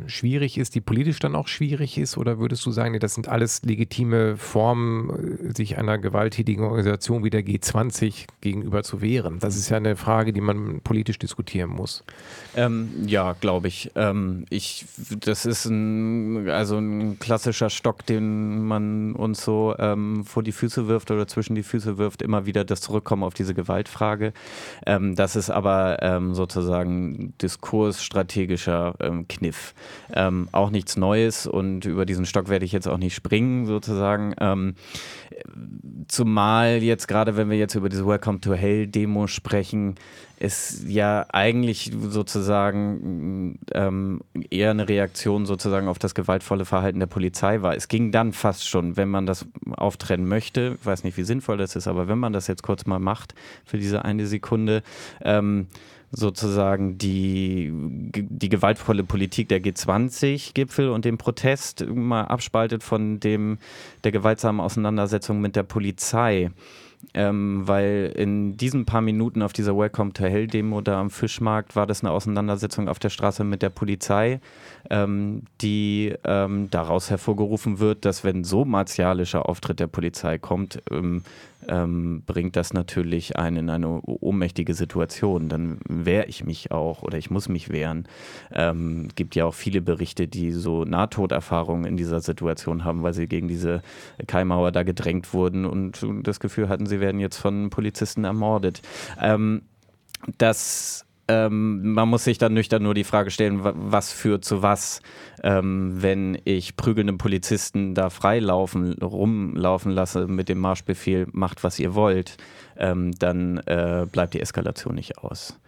[SPEAKER 1] schwierig ist, die politisch dann auch schwierig ist? Oder würdest du sagen, nee, das sind alles legitime Formen, sich einer gewalttätigen Organisation wie der G20 gegenüber zu wehren? Das ist ja eine Frage, die man politisch diskutieren muss.
[SPEAKER 2] Ähm, ja, glaube ich. Ähm, ich. Das ist ein, also ein klassischer Stock, den man uns so ähm, vor die Füße wirft oder zwischen die Füße wirft, immer wieder das Zurückkommen auf diese Gewalt Frage. Ähm, das ist aber ähm, sozusagen diskursstrategischer ähm, Kniff. Ähm, auch nichts Neues und über diesen Stock werde ich jetzt auch nicht springen, sozusagen. Ähm, zumal jetzt gerade, wenn wir jetzt über diese Welcome to Hell Demo sprechen, es ja eigentlich sozusagen ähm, eher eine Reaktion sozusagen auf das gewaltvolle Verhalten der Polizei war. Es ging dann fast schon, wenn man das auftrennen möchte, ich weiß nicht, wie sinnvoll das ist, aber wenn man das jetzt kurz mal macht für diese eine Sekunde, ähm, sozusagen die, die gewaltvolle Politik der G20-Gipfel und den Protest mal abspaltet von dem der gewaltsamen Auseinandersetzung mit der Polizei ähm, weil in diesen paar Minuten auf dieser Welcome to Hell Demo da am Fischmarkt war das eine Auseinandersetzung auf der Straße mit der Polizei, ähm, die ähm, daraus hervorgerufen wird, dass wenn so martialischer Auftritt der Polizei kommt, ähm, bringt das natürlich einen in eine ohnmächtige Situation. Dann wehre ich mich auch oder ich muss mich wehren. Ähm, gibt ja auch viele Berichte, die so Nahtoderfahrungen in dieser Situation haben, weil sie gegen diese Keimauer da gedrängt wurden und das Gefühl hatten, sie werden jetzt von Polizisten ermordet. Ähm, das ähm, man muss sich dann nüchtern nur die Frage stellen, was führt zu was, ähm, wenn ich prügelnde Polizisten da freilaufen, rumlaufen lasse mit dem Marschbefehl, macht was ihr wollt, ähm, dann äh, bleibt die Eskalation nicht aus.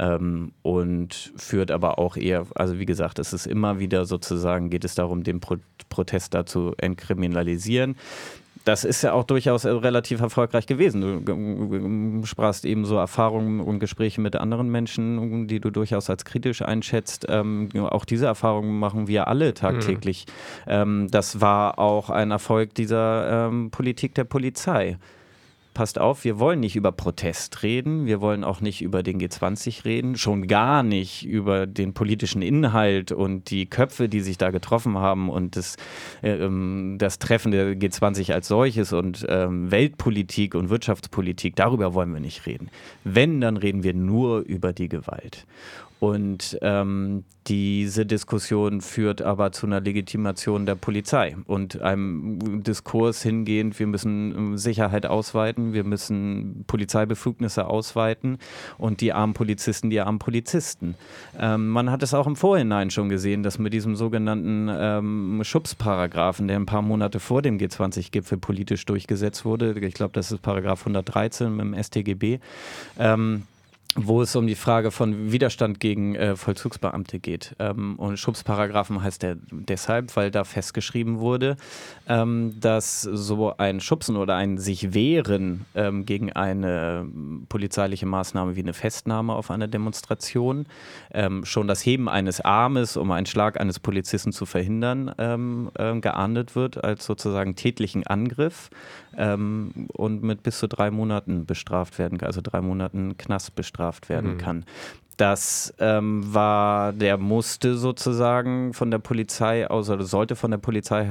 [SPEAKER 2] Ähm, und führt aber auch eher, also wie gesagt, es ist immer wieder sozusagen, geht es darum, den Pro Protest da zu entkriminalisieren das ist ja auch durchaus äh, relativ erfolgreich gewesen. Du sprachst eben so Erfahrungen und Gespräche mit anderen Menschen, die du durchaus als kritisch einschätzt. Ähm, auch diese Erfahrungen machen wir alle tagtäglich. Mhm. Ähm, das war auch ein Erfolg dieser ähm, Politik der Polizei. Passt auf, wir wollen nicht über Protest reden, wir wollen auch nicht über den G20 reden, schon gar nicht über den politischen Inhalt und die Köpfe, die sich da getroffen haben und das, äh, ähm, das Treffen der G20 als solches und ähm, Weltpolitik und Wirtschaftspolitik, darüber wollen wir nicht reden. Wenn, dann reden wir nur über die Gewalt. Und ähm, diese Diskussion führt aber zu einer Legitimation der Polizei und einem Diskurs hingehend, wir müssen ähm, Sicherheit ausweiten, wir müssen Polizeibefugnisse ausweiten und die armen Polizisten, die armen Polizisten. Ähm, man hat es auch im Vorhinein schon gesehen, dass mit diesem sogenannten ähm, Schubsparagraphen, der ein paar Monate vor dem G20-Gipfel politisch durchgesetzt wurde, ich glaube, das ist Paragraph 113 im StGB, ähm, wo es um die Frage von Widerstand gegen äh, Vollzugsbeamte geht. Ähm, und Schubsparagraphen heißt der deshalb, weil da festgeschrieben wurde, ähm, dass so ein Schubsen oder ein sich wehren ähm, gegen eine polizeiliche Maßnahme wie eine Festnahme auf einer Demonstration, ähm, schon das Heben eines Armes, um einen Schlag eines Polizisten zu verhindern, ähm, äh, geahndet wird als sozusagen tätlichen Angriff ähm, und mit bis zu drei Monaten bestraft werden, also drei Monaten Knast bestraft werden mhm. kann. Das ähm, war, der musste sozusagen von der Polizei aus oder sollte von der Polizei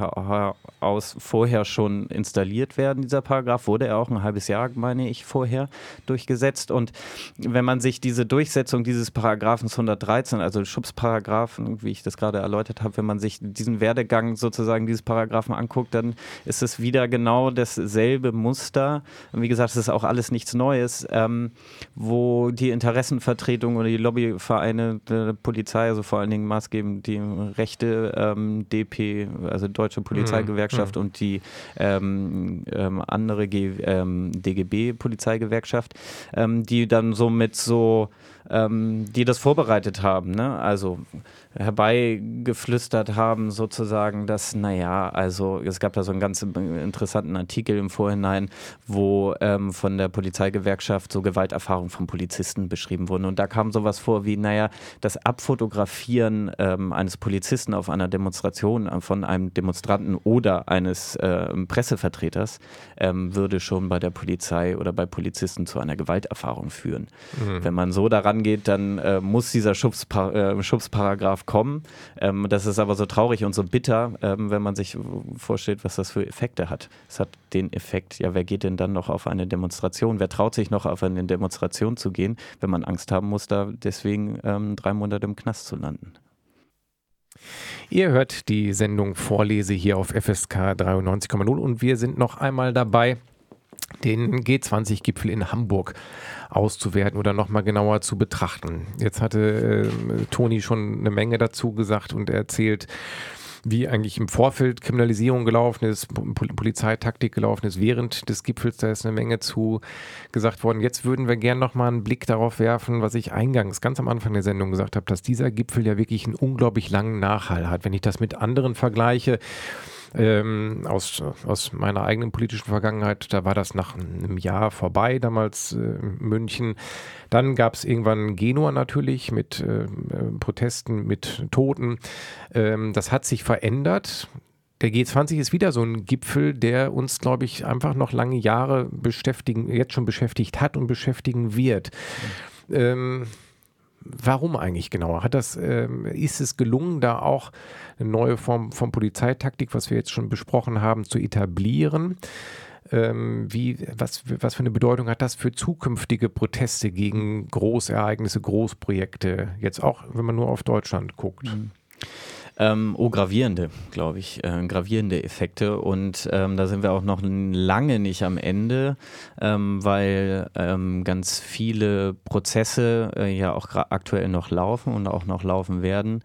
[SPEAKER 2] aus vorher schon installiert werden, dieser Paragraph. Wurde er auch ein halbes Jahr, meine ich, vorher durchgesetzt. Und wenn man sich diese Durchsetzung dieses Paragraphens 113, also Schubsparagraphen, wie ich das gerade erläutert habe, wenn man sich diesen Werdegang sozusagen dieses Paragraphen anguckt, dann ist es wieder genau dasselbe Muster. Und wie gesagt, es ist auch alles nichts Neues, ähm, wo die Interessenvertretung oder die die Lobbyvereine der Polizei, also vor allen Dingen maßgebend die rechte ähm, DP, also Deutsche Polizeigewerkschaft mhm. und die ähm, ähm, andere ähm, DGB Polizeigewerkschaft, ähm, die dann so mit so ähm, die das vorbereitet haben, ne? also herbeigeflüstert haben, sozusagen, dass, naja, also es gab da so einen ganz interessanten Artikel im Vorhinein, wo ähm, von der Polizeigewerkschaft so Gewalterfahrungen von Polizisten beschrieben wurden. Und da kam sowas vor wie, naja, das Abfotografieren ähm, eines Polizisten auf einer Demonstration äh, von einem Demonstranten oder eines äh, Pressevertreters ähm, würde schon bei der Polizei oder bei Polizisten zu einer Gewalterfahrung führen. Mhm. Wenn man so daran angeht, dann äh, muss dieser Schubspar äh, Schubsparagraph kommen. Ähm, das ist aber so traurig und so bitter, ähm, wenn man sich vorstellt, was das für Effekte hat. Es hat den Effekt, ja, wer geht denn dann noch auf eine Demonstration? Wer traut sich noch auf eine Demonstration zu gehen, wenn man Angst haben muss, da deswegen ähm, drei Monate im Knast zu landen?
[SPEAKER 1] Ihr hört die Sendung Vorlese hier auf FSK 93,0 und wir sind noch einmal dabei, den G20-Gipfel in Hamburg auszuwerten oder nochmal genauer zu betrachten. Jetzt hatte äh, Toni schon eine Menge dazu gesagt und erzählt, wie eigentlich im Vorfeld Kriminalisierung gelaufen ist, Polizeitaktik gelaufen ist während des Gipfels. Da ist eine Menge zu gesagt worden. Jetzt würden wir gerne nochmal einen Blick darauf werfen, was ich eingangs ganz am Anfang der Sendung gesagt habe, dass dieser Gipfel ja wirklich einen unglaublich langen Nachhall hat. Wenn ich das mit anderen vergleiche, ähm, aus, aus meiner eigenen politischen Vergangenheit. Da war das nach einem Jahr vorbei, damals äh, München. Dann gab es irgendwann Genua natürlich mit äh, äh, Protesten, mit Toten. Ähm, das hat sich verändert. Der G20 ist wieder so ein Gipfel, der uns, glaube ich, einfach noch lange Jahre beschäftigen, jetzt schon beschäftigt hat und beschäftigen wird. Mhm. Ähm, warum eigentlich genau? Hat das, ähm, ist es gelungen, da auch eine neue Form von Polizeitaktik, was wir jetzt schon besprochen haben, zu etablieren? Ähm, wie, was, was für eine Bedeutung hat das für zukünftige Proteste gegen Großereignisse, Großprojekte, jetzt auch, wenn man nur auf Deutschland guckt? Mhm.
[SPEAKER 2] Ähm, oh, gravierende, glaube ich, äh, gravierende Effekte. Und ähm, da sind wir auch noch lange nicht am Ende, ähm, weil ähm, ganz viele Prozesse äh, ja auch aktuell noch laufen und auch noch laufen werden.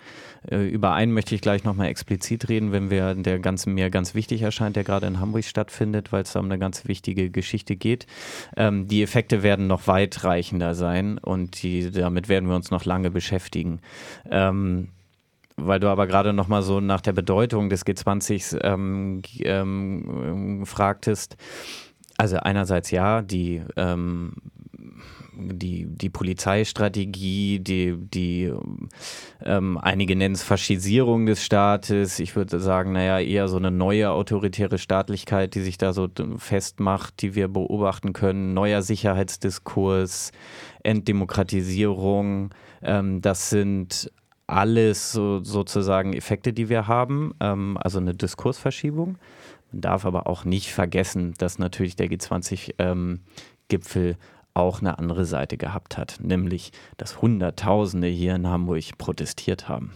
[SPEAKER 2] Äh, über einen möchte ich gleich nochmal explizit reden, wenn wir der ganz, mir ganz wichtig erscheint, der gerade in Hamburg stattfindet, weil es da um eine ganz wichtige Geschichte geht. Ähm, die Effekte werden noch weitreichender sein und die, damit werden wir uns noch lange beschäftigen. Ähm, weil du aber gerade noch mal so nach der Bedeutung des G20s ähm, ähm, fragtest. Also einerseits ja, die ähm, die, die Polizeistrategie, die, die ähm, einige nennen es Faschisierung des Staates. Ich würde sagen, naja, eher so eine neue autoritäre Staatlichkeit, die sich da so festmacht, die wir beobachten können. Neuer Sicherheitsdiskurs, Enddemokratisierung. Ähm, das sind alles so, sozusagen Effekte, die wir haben, ähm, also eine Diskursverschiebung. Man darf aber auch nicht vergessen, dass natürlich der G20-Gipfel ähm, auch eine andere Seite gehabt hat, nämlich dass Hunderttausende hier in Hamburg protestiert haben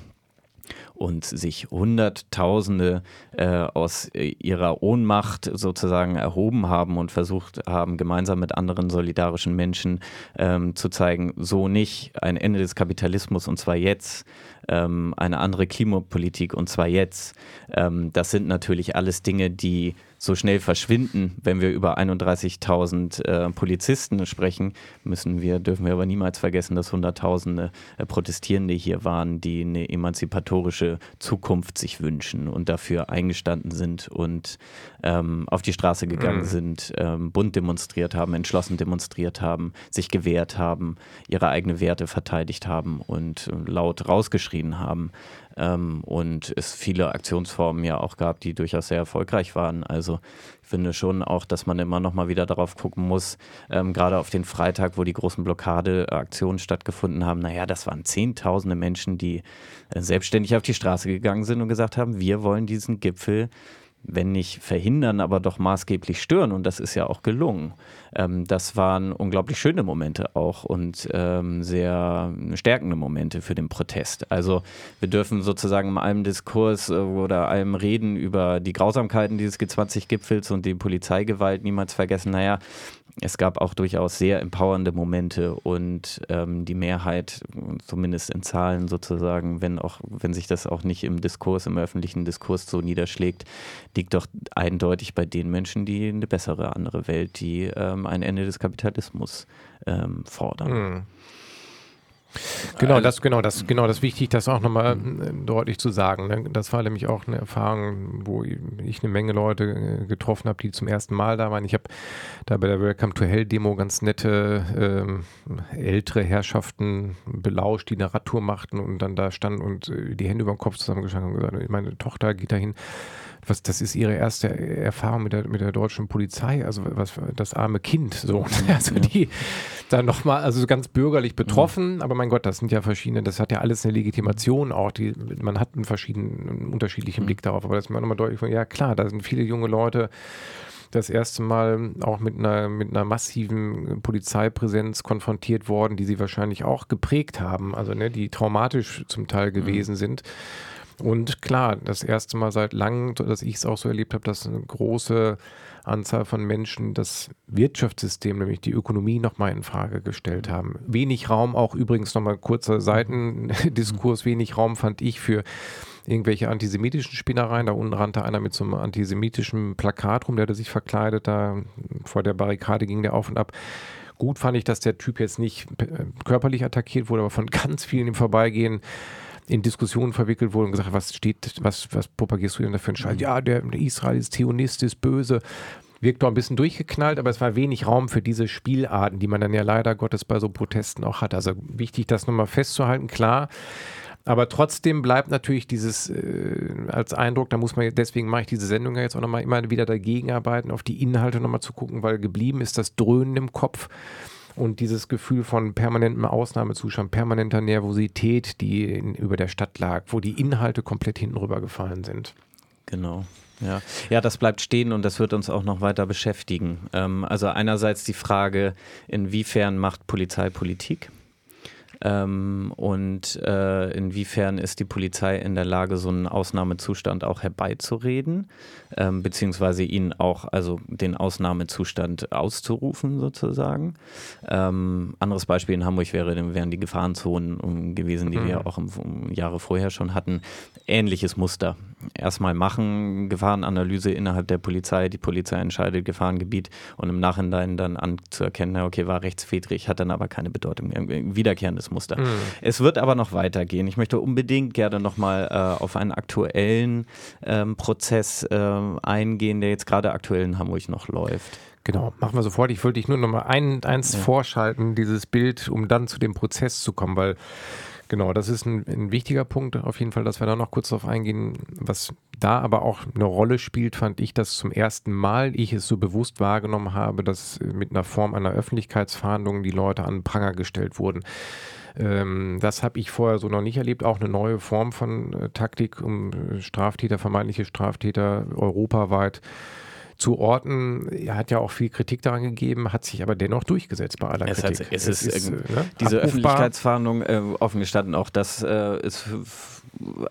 [SPEAKER 2] und sich Hunderttausende äh, aus äh, ihrer Ohnmacht sozusagen erhoben haben und versucht haben, gemeinsam mit anderen solidarischen Menschen ähm, zu zeigen, so nicht ein Ende des Kapitalismus und zwar jetzt, ähm, eine andere Klimapolitik und zwar jetzt. Ähm, das sind natürlich alles Dinge, die so schnell verschwinden, wenn wir über 31.000 äh, Polizisten sprechen, müssen wir, dürfen wir aber niemals vergessen, dass Hunderttausende äh, Protestierende hier waren, die eine emanzipatorische Zukunft sich wünschen und dafür eingestanden sind und ähm, auf die Straße gegangen mhm. sind, ähm, bunt demonstriert haben, entschlossen demonstriert haben, sich gewehrt haben, ihre eigenen Werte verteidigt haben und äh, laut rausgeschrien haben ähm, und es viele Aktionsformen ja auch gab, die durchaus sehr erfolgreich waren. Also ich finde schon auch, dass man immer noch mal wieder darauf gucken muss, ähm, gerade auf den Freitag, wo die großen Blockadeaktionen stattgefunden haben. Naja, das waren Zehntausende Menschen, die äh, selbstständig auf die Straße gegangen sind und gesagt haben, wir wollen diesen Gipfel wenn nicht verhindern, aber doch maßgeblich stören. Und das ist ja auch gelungen. Ähm, das waren unglaublich schöne Momente auch und ähm, sehr stärkende Momente für den Protest. Also wir dürfen sozusagen in einem Diskurs äh, oder einem Reden über die Grausamkeiten dieses G20-Gipfels und die Polizeigewalt niemals vergessen. Naja, es gab auch durchaus sehr empowernde Momente und ähm, die Mehrheit, zumindest in Zahlen sozusagen, wenn auch, wenn sich das auch nicht im Diskurs, im öffentlichen Diskurs so niederschlägt, liegt doch eindeutig bei den Menschen, die eine bessere andere Welt, die ähm, ein Ende des Kapitalismus ähm, fordern. Mhm.
[SPEAKER 1] Genau, das, genau, das, genau, das ist wichtig, das auch nochmal äh, deutlich zu sagen. Ne? Das war nämlich auch eine Erfahrung, wo ich eine Menge Leute äh, getroffen habe, die zum ersten Mal da waren. Ich habe da bei der Welcome to Hell Demo ganz nette ähm, ältere Herrschaften belauscht, die eine Radtour machten und dann da standen und äh, die Hände über den Kopf zusammengeschlagen und gesagt, meine Tochter geht dahin was, das ist ihre erste Erfahrung mit der, mit der deutschen Polizei, also was das arme Kind, so. *laughs* Also die da nochmal, also ganz bürgerlich betroffen, mhm. aber mein Gott, das sind ja verschiedene, das hat ja alles eine Legitimation auch, die, man hat einen verschiedenen, einen unterschiedlichen mhm. Blick darauf, aber das ist mir nochmal deutlich, ja klar, da sind viele junge Leute, das erste Mal auch mit einer, mit einer massiven Polizeipräsenz konfrontiert worden, die sie wahrscheinlich auch geprägt haben, also ne, die traumatisch zum Teil mhm. gewesen mhm. sind. Und klar, das erste Mal seit langem, dass ich es auch so erlebt habe, dass eine große Anzahl von Menschen das Wirtschaftssystem, nämlich die Ökonomie, nochmal in Frage gestellt haben. Wenig Raum, auch übrigens nochmal kurzer Seitendiskurs, wenig Raum fand ich für irgendwelche antisemitischen Spinnereien. Da unten rannte einer mit so einem antisemitischen Plakat rum, der hatte sich verkleidet, da vor der Barrikade ging der auf und ab. Gut fand ich, dass der Typ jetzt nicht körperlich attackiert wurde, aber von *laughs* ganz vielen im Vorbeigehen in Diskussionen verwickelt wurde und gesagt, was steht, was, was propagierst du denn da für einen Scheiß? Mhm. Ja, der, der Israel ist Zionist, ist böse. Wirkt doch ein bisschen durchgeknallt, aber es war wenig Raum für diese Spielarten, die man dann ja leider Gottes bei so Protesten auch hat. Also wichtig, das nochmal festzuhalten, klar. Aber trotzdem bleibt natürlich dieses äh, als Eindruck, da muss man, deswegen mache ich diese Sendung ja jetzt auch nochmal immer wieder dagegen arbeiten, auf die Inhalte nochmal zu gucken, weil geblieben ist das Dröhnen im Kopf und dieses Gefühl von permanentem Ausnahmezustand, permanenter Nervosität, die in, über der Stadt lag, wo die Inhalte komplett hinten rübergefallen sind.
[SPEAKER 2] Genau. Ja. ja, das bleibt stehen und das wird uns auch noch weiter beschäftigen. Ähm, also einerseits die Frage, inwiefern macht Polizei Politik? Ähm, und äh, inwiefern ist die Polizei in der Lage, so einen Ausnahmezustand auch herbeizureden, ähm, beziehungsweise ihn auch, also den Ausnahmezustand auszurufen sozusagen. Ähm, anderes Beispiel in Hamburg wäre, wären die Gefahrenzonen gewesen, die mhm. wir auch im, im Jahre vorher schon hatten. Ähnliches Muster. Erstmal machen, Gefahrenanalyse innerhalb der Polizei, die Polizei entscheidet Gefahrengebiet und im Nachhinein dann anzuerkennen, okay, war rechtswidrig, hat dann aber keine Bedeutung. Ein wiederkehrendes Muster. Mhm. Es wird aber noch weitergehen. Ich möchte unbedingt gerne nochmal äh, auf einen aktuellen ähm, Prozess äh, eingehen, der jetzt gerade aktuell in Hamburg noch läuft.
[SPEAKER 1] Genau, machen wir sofort. Ich wollte dich nur noch mal ein, eins ja. vorschalten, dieses Bild, um dann zu dem Prozess zu kommen, weil genau, das ist ein, ein, wichtiger Punkt auf jeden Fall, dass wir da noch kurz drauf eingehen. Was da aber auch eine Rolle spielt, fand ich, dass zum ersten Mal ich es so bewusst wahrgenommen habe, dass mit einer Form einer Öffentlichkeitsverhandlung die Leute an Pranger gestellt wurden ähm, das habe ich vorher so noch nicht erlebt. Auch eine neue Form von äh, Taktik, um äh, Straftäter, vermeintliche Straftäter europaweit zu orten. Er hat ja auch viel Kritik daran gegeben, hat sich aber dennoch durchgesetzt bei aller
[SPEAKER 2] es
[SPEAKER 1] Kritik.
[SPEAKER 2] Hat, es, es ist, ist äh, ne? diese Öffentlichkeitsfahndung äh, offen gestanden, auch das äh, ist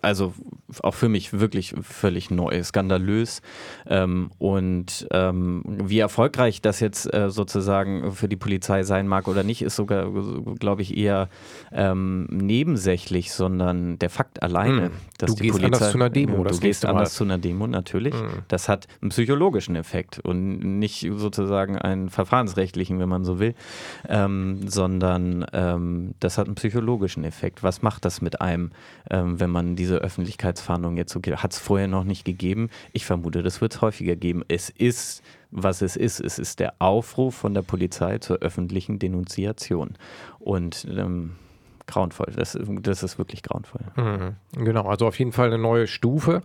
[SPEAKER 2] also auch für mich wirklich völlig neu, skandalös. Ähm, und ähm, wie erfolgreich das jetzt äh, sozusagen für die Polizei sein mag oder nicht, ist sogar, glaube ich, eher ähm, nebensächlich, sondern der Fakt alleine, hm. dass
[SPEAKER 1] du
[SPEAKER 2] die
[SPEAKER 1] gehst
[SPEAKER 2] Polizei.
[SPEAKER 1] Anders zu einer Demo,
[SPEAKER 2] du gehst anders zu einer Demo, natürlich. Hm. Das hat einen psychologischen Effekt und nicht sozusagen einen verfahrensrechtlichen, wenn man so will, ähm, sondern ähm, das hat einen psychologischen Effekt. Was macht das mit einem, ähm, wenn man diese Öffentlichkeitsfahndung jetzt so geht? Hat es vorher noch nicht gegeben? Ich vermute, das wird es häufiger geben. Es ist, was es ist. Es ist der Aufruf von der Polizei zur öffentlichen Denunziation. Und ähm, grauenvoll. Das, das ist wirklich grauenvoll.
[SPEAKER 1] Mhm. Genau, also auf jeden Fall eine neue Stufe.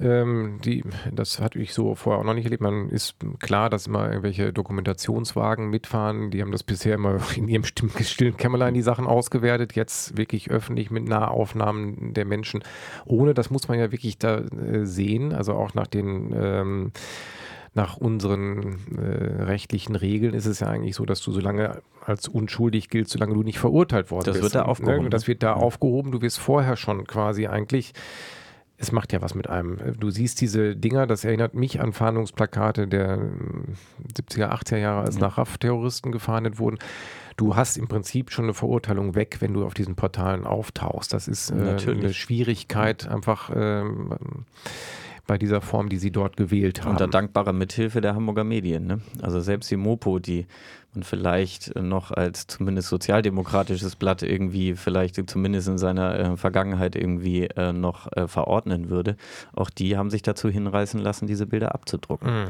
[SPEAKER 1] Ähm, die, das hatte ich so vorher auch noch nicht erlebt. Man ist klar, dass immer irgendwelche Dokumentationswagen mitfahren. Die haben das bisher immer *laughs* in ihrem stillen Kämmerlein die Sachen ausgewertet. Jetzt wirklich öffentlich mit Nahaufnahmen der Menschen. Ohne, das muss man ja wirklich da äh, sehen. Also auch nach den ähm, nach unseren äh, rechtlichen Regeln ist es ja eigentlich so, dass du so lange als unschuldig giltst, solange du nicht verurteilt worden
[SPEAKER 2] das
[SPEAKER 1] bist.
[SPEAKER 2] Das wird da aufgehoben.
[SPEAKER 1] Ne? Das wird da aufgehoben. Du wirst vorher schon quasi eigentlich es macht ja was mit einem. Du siehst diese Dinger, das erinnert mich an Fahndungsplakate der 70er, 80er Jahre, als ja. nach RAF-Terroristen gefahndet wurden. Du hast im Prinzip schon eine Verurteilung weg, wenn du auf diesen Portalen auftauchst. Das ist äh, eine Schwierigkeit, einfach. Äh, bei dieser Form, die sie dort gewählt haben.
[SPEAKER 2] Unter dankbarer Mithilfe der Hamburger Medien. Ne? Also selbst die Mopo, die man vielleicht noch als zumindest sozialdemokratisches Blatt irgendwie vielleicht zumindest in seiner äh, Vergangenheit irgendwie äh, noch äh, verordnen würde, auch die haben sich dazu hinreißen lassen, diese Bilder abzudrucken. Mhm.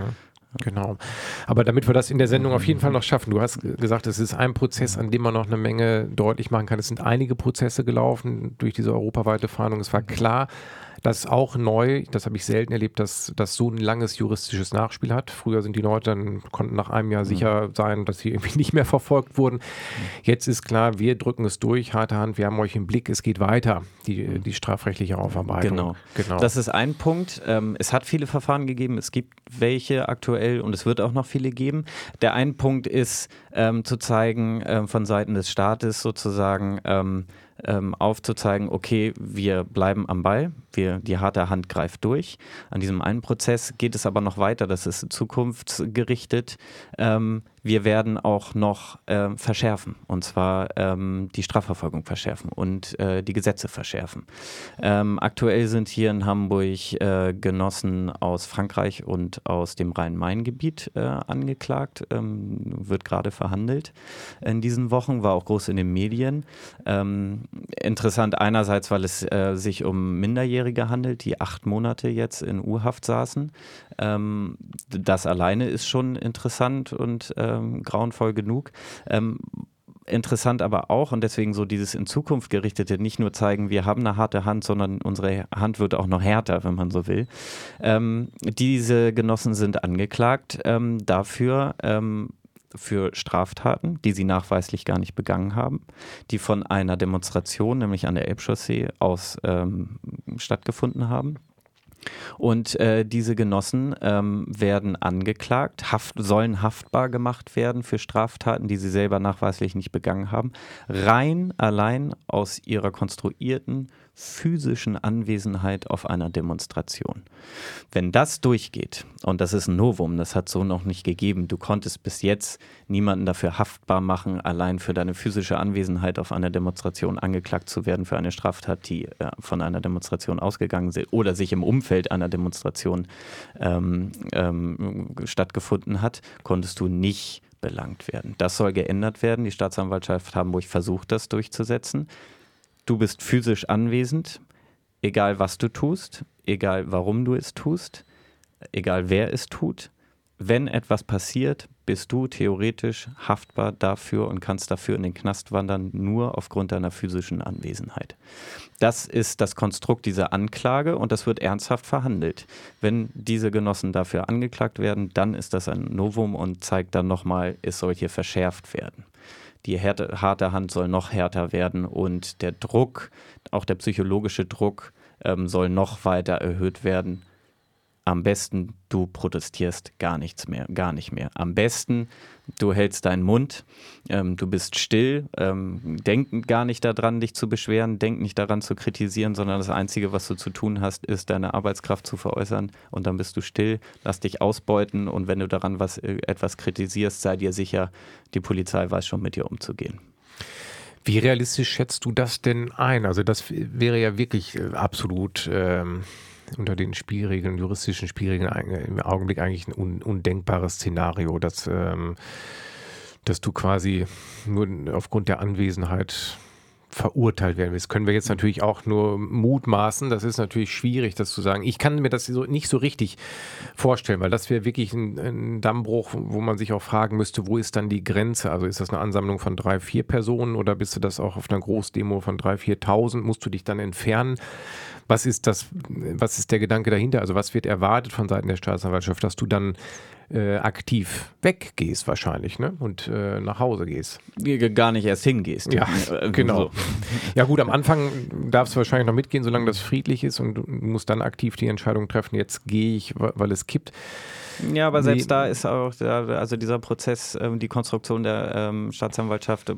[SPEAKER 1] Genau. Aber damit wir das in der Sendung auf jeden Fall noch schaffen, du hast gesagt, es ist ein Prozess, an dem man noch eine Menge deutlich machen kann. Es sind einige Prozesse gelaufen durch diese europaweite Fahndung. Es war klar, das ist auch neu, das habe ich selten erlebt, dass das so ein langes juristisches Nachspiel hat. Früher sind die Leute dann, konnten nach einem Jahr mhm. sicher sein, dass sie irgendwie *laughs* nicht mehr verfolgt wurden. Mhm. Jetzt ist klar, wir drücken es durch, harte Hand, wir haben euch im Blick, es geht weiter, die, mhm. die strafrechtliche Aufarbeitung.
[SPEAKER 2] Genau. genau. Das ist ein Punkt. Ähm, es hat viele Verfahren gegeben, es gibt welche aktuell und es wird auch noch viele geben. Der ein Punkt ist, ähm, zu zeigen ähm, von Seiten des Staates sozusagen, ähm, aufzuzeigen, okay, wir bleiben am Ball, wir, die harte Hand greift durch. An diesem einen Prozess geht es aber noch weiter, das ist zukunftsgerichtet. Ähm, wir werden auch noch äh, verschärfen, und zwar ähm, die Strafverfolgung verschärfen und äh, die Gesetze verschärfen. Ähm, aktuell sind hier in Hamburg äh, Genossen aus Frankreich und aus dem Rhein-Main-Gebiet äh, angeklagt, ähm, wird gerade verhandelt in diesen Wochen, war auch groß in den Medien. Ähm, interessant einerseits, weil es äh, sich um Minderjährige handelt, die acht Monate jetzt in U-Haft saßen. Ähm, das alleine ist schon interessant und ähm, grauenvoll genug. Ähm, interessant aber auch und deswegen so dieses in Zukunft gerichtete nicht nur zeigen, wir haben eine harte Hand, sondern unsere Hand wird auch noch härter, wenn man so will. Ähm, diese Genossen sind angeklagt ähm, dafür, ähm, für Straftaten, die sie nachweislich gar nicht begangen haben, die von einer Demonstration, nämlich an der Elbchaussee, aus ähm, stattgefunden haben. Und äh, diese Genossen ähm, werden angeklagt, haft, sollen haftbar gemacht werden für Straftaten, die sie selber nachweislich nicht begangen haben, rein allein aus ihrer konstruierten physischen Anwesenheit auf einer Demonstration. Wenn das durchgeht, und das ist ein Novum, das hat so noch nicht gegeben, du konntest bis jetzt niemanden dafür haftbar machen, allein für deine physische Anwesenheit auf einer Demonstration angeklagt zu werden für eine Straftat, die äh, von einer Demonstration ausgegangen ist oder sich im Umfeld einer Demonstration ähm, ähm, stattgefunden hat, konntest du nicht belangt werden. Das soll geändert werden. Die Staatsanwaltschaft Hamburg versucht, das durchzusetzen. Du bist physisch anwesend, egal was du tust, egal warum du es tust, egal wer es tut. Wenn etwas passiert, bist du theoretisch haftbar dafür und kannst dafür in den Knast wandern, nur aufgrund deiner physischen Anwesenheit. Das ist das Konstrukt dieser Anklage und das wird ernsthaft verhandelt. Wenn diese Genossen dafür angeklagt werden, dann ist das ein Novum und zeigt dann nochmal, es soll hier verschärft werden die härte, harte Hand soll noch härter werden und der Druck, auch der psychologische Druck, ähm, soll noch weiter erhöht werden. Am besten, du protestierst gar nichts mehr, gar nicht mehr. Am besten, du hältst deinen Mund, ähm, du bist still, ähm, denk gar nicht daran, dich zu beschweren, denk nicht daran zu kritisieren, sondern das Einzige, was du zu tun hast, ist deine Arbeitskraft zu veräußern und dann bist du still, lass dich ausbeuten und wenn du daran was, äh, etwas kritisierst, sei dir sicher, die Polizei weiß schon mit dir umzugehen.
[SPEAKER 1] Wie realistisch schätzt du das denn ein? Also das wäre ja wirklich äh, absolut ähm, unter den Spielregeln, juristischen Spielregeln im Augenblick eigentlich ein un undenkbares Szenario, dass, ähm, dass du quasi nur aufgrund der Anwesenheit verurteilt werden willst. Können wir jetzt natürlich auch nur mutmaßen. Das ist natürlich schwierig, das zu sagen. Ich kann mir das so, nicht so richtig vorstellen, weil das wäre wirklich ein, ein, Dammbruch, wo man sich auch fragen müsste, wo ist dann die Grenze? Also ist das eine Ansammlung von drei, vier Personen oder bist du das auch auf einer Großdemo von drei, viertausend? Musst du dich dann entfernen? Was ist das, was ist der Gedanke dahinter? Also was wird erwartet von Seiten der Staatsanwaltschaft, dass du dann äh, aktiv weggehst wahrscheinlich ne? und äh, nach Hause gehst.
[SPEAKER 2] Gar nicht erst hingehst.
[SPEAKER 1] Ja, äh, *laughs* genau. So. Ja gut, am Anfang darfst du wahrscheinlich noch mitgehen, solange das friedlich ist und du musst dann aktiv die Entscheidung treffen, jetzt gehe ich, weil es kippt.
[SPEAKER 2] Ja, aber selbst da ist auch, also dieser Prozess, ähm, die Konstruktion der ähm, Staatsanwaltschaft äh,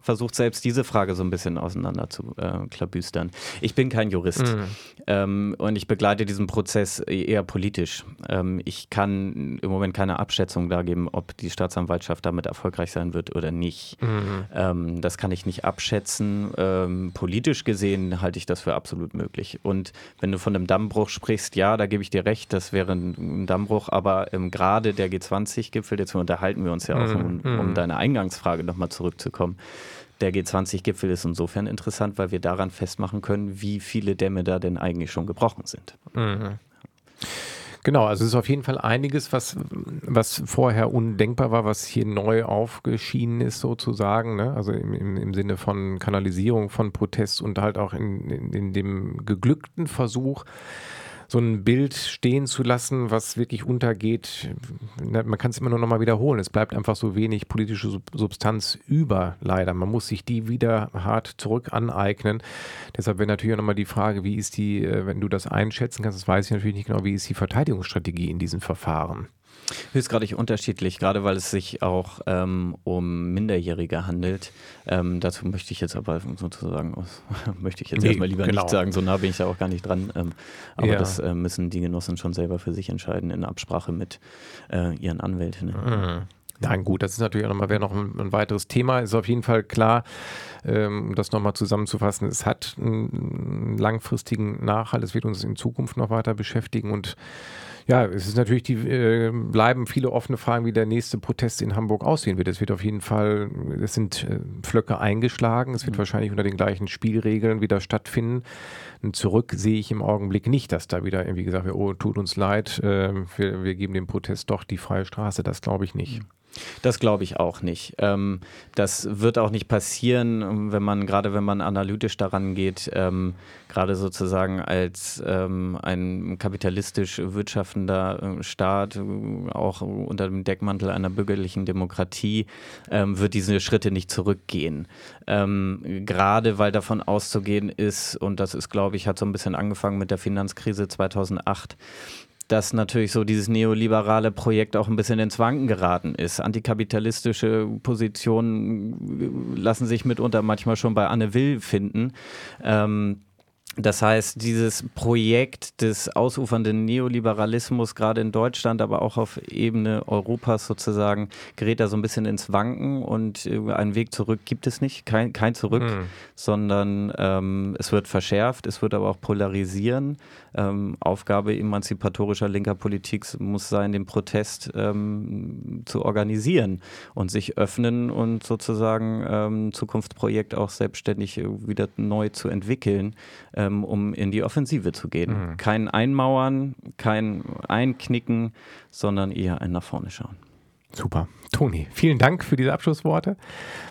[SPEAKER 2] versucht selbst diese Frage so ein bisschen auseinander zu äh, klabüstern. Ich bin kein Jurist mhm. ähm, und ich begleite diesen Prozess eher politisch. Ähm, ich kann im Moment keine Abschätzung da geben, ob die Staatsanwaltschaft damit erfolgreich sein wird oder nicht. Mhm. Ähm, das kann ich nicht abschätzen. Ähm, politisch gesehen halte ich das für absolut möglich. Und wenn du von einem Dammbruch sprichst, ja, da gebe ich dir recht, das wäre ein Dammbruch, aber ähm, gerade der G20-Gipfel, jetzt unterhalten wir uns ja auch, um, mhm. um deine Eingangsfrage nochmal zurückzukommen. Der G20-Gipfel ist insofern interessant, weil wir daran festmachen können, wie viele Dämme da denn eigentlich schon gebrochen sind. Mhm.
[SPEAKER 1] Genau, also es ist auf jeden Fall einiges, was, was vorher undenkbar war, was hier neu aufgeschienen ist sozusagen. Ne? Also im, im, im Sinne von Kanalisierung von Protest und halt auch in, in, in dem geglückten Versuch, so ein Bild stehen zu lassen, was wirklich untergeht. Man kann es immer nur noch mal wiederholen. Es bleibt einfach so wenig politische Substanz über, leider. Man muss sich die wieder hart zurück aneignen. Deshalb wäre natürlich auch nochmal die Frage, wie ist die, äh, wenn du das einschätzen kannst, das weiß ich natürlich nicht genau, wie ist die Verteidigungsstrategie in diesen Verfahren?
[SPEAKER 2] Höchstgradig unterschiedlich, gerade weil es sich auch ähm, um Minderjährige handelt. Ähm, dazu möchte ich jetzt aber sozusagen, *laughs* möchte ich jetzt nee, erstmal lieber genau. nicht sagen, so nah bin ich da auch gar nicht dran. Ähm, aber ja. das äh, müssen die Genossen schon selber für sich entscheiden, in Absprache mit äh, ihren Anwältinnen.
[SPEAKER 1] Mhm. Nein, gut, das ist natürlich auch nochmal, wäre noch ein, ein, weiteres Thema. Ist auf jeden Fall klar, ähm, um das nochmal zusammenzufassen, es hat einen langfristigen Nachhalt, es wird uns in Zukunft noch weiter beschäftigen und ja, es ist natürlich die, äh, bleiben viele offene Fragen, wie der nächste Protest in Hamburg aussehen wird. Es wird auf jeden Fall, es sind äh, Flöcke eingeschlagen, es wird mhm. wahrscheinlich unter den gleichen Spielregeln wieder stattfinden. Und zurück sehe ich im Augenblick nicht, dass da wieder irgendwie gesagt wird, oh, tut uns leid, äh, wir, wir geben dem Protest doch die freie Straße. Das glaube ich nicht. Mhm.
[SPEAKER 2] Das glaube ich auch nicht. Ähm, das wird auch nicht passieren, wenn man, gerade wenn man analytisch daran geht, ähm, gerade sozusagen als ähm, ein kapitalistisch wirtschaftender äh, Staat, äh, auch unter dem Deckmantel einer bürgerlichen Demokratie, ähm, wird diese Schritte nicht zurückgehen. Ähm, gerade weil davon auszugehen ist, und das ist, glaube ich, hat so ein bisschen angefangen mit der Finanzkrise 2008, dass natürlich so dieses neoliberale Projekt auch ein bisschen ins Wanken geraten ist. Antikapitalistische Positionen lassen sich mitunter manchmal schon bei Anne Will finden. Ähm, das heißt, dieses Projekt des ausufernden Neoliberalismus, gerade in Deutschland, aber auch auf Ebene Europas sozusagen, gerät da so ein bisschen ins Wanken und äh, einen Weg zurück gibt es nicht, kein, kein Zurück, hm. sondern ähm, es wird verschärft, es wird aber auch polarisieren. Ähm, Aufgabe emanzipatorischer linker Politik muss sein, den Protest ähm, zu organisieren und sich öffnen und sozusagen ähm, Zukunftsprojekt auch selbstständig wieder neu zu entwickeln ähm, um in die Offensive zu gehen. Mhm. Kein Einmauern, kein Einknicken, sondern eher ein nach vorne schauen.
[SPEAKER 1] Super. Toni, vielen Dank für diese Abschlussworte.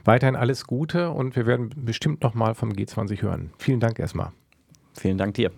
[SPEAKER 1] Weiterhin alles Gute und wir werden bestimmt nochmal vom G20 hören. Vielen Dank erstmal.
[SPEAKER 2] Vielen Dank dir.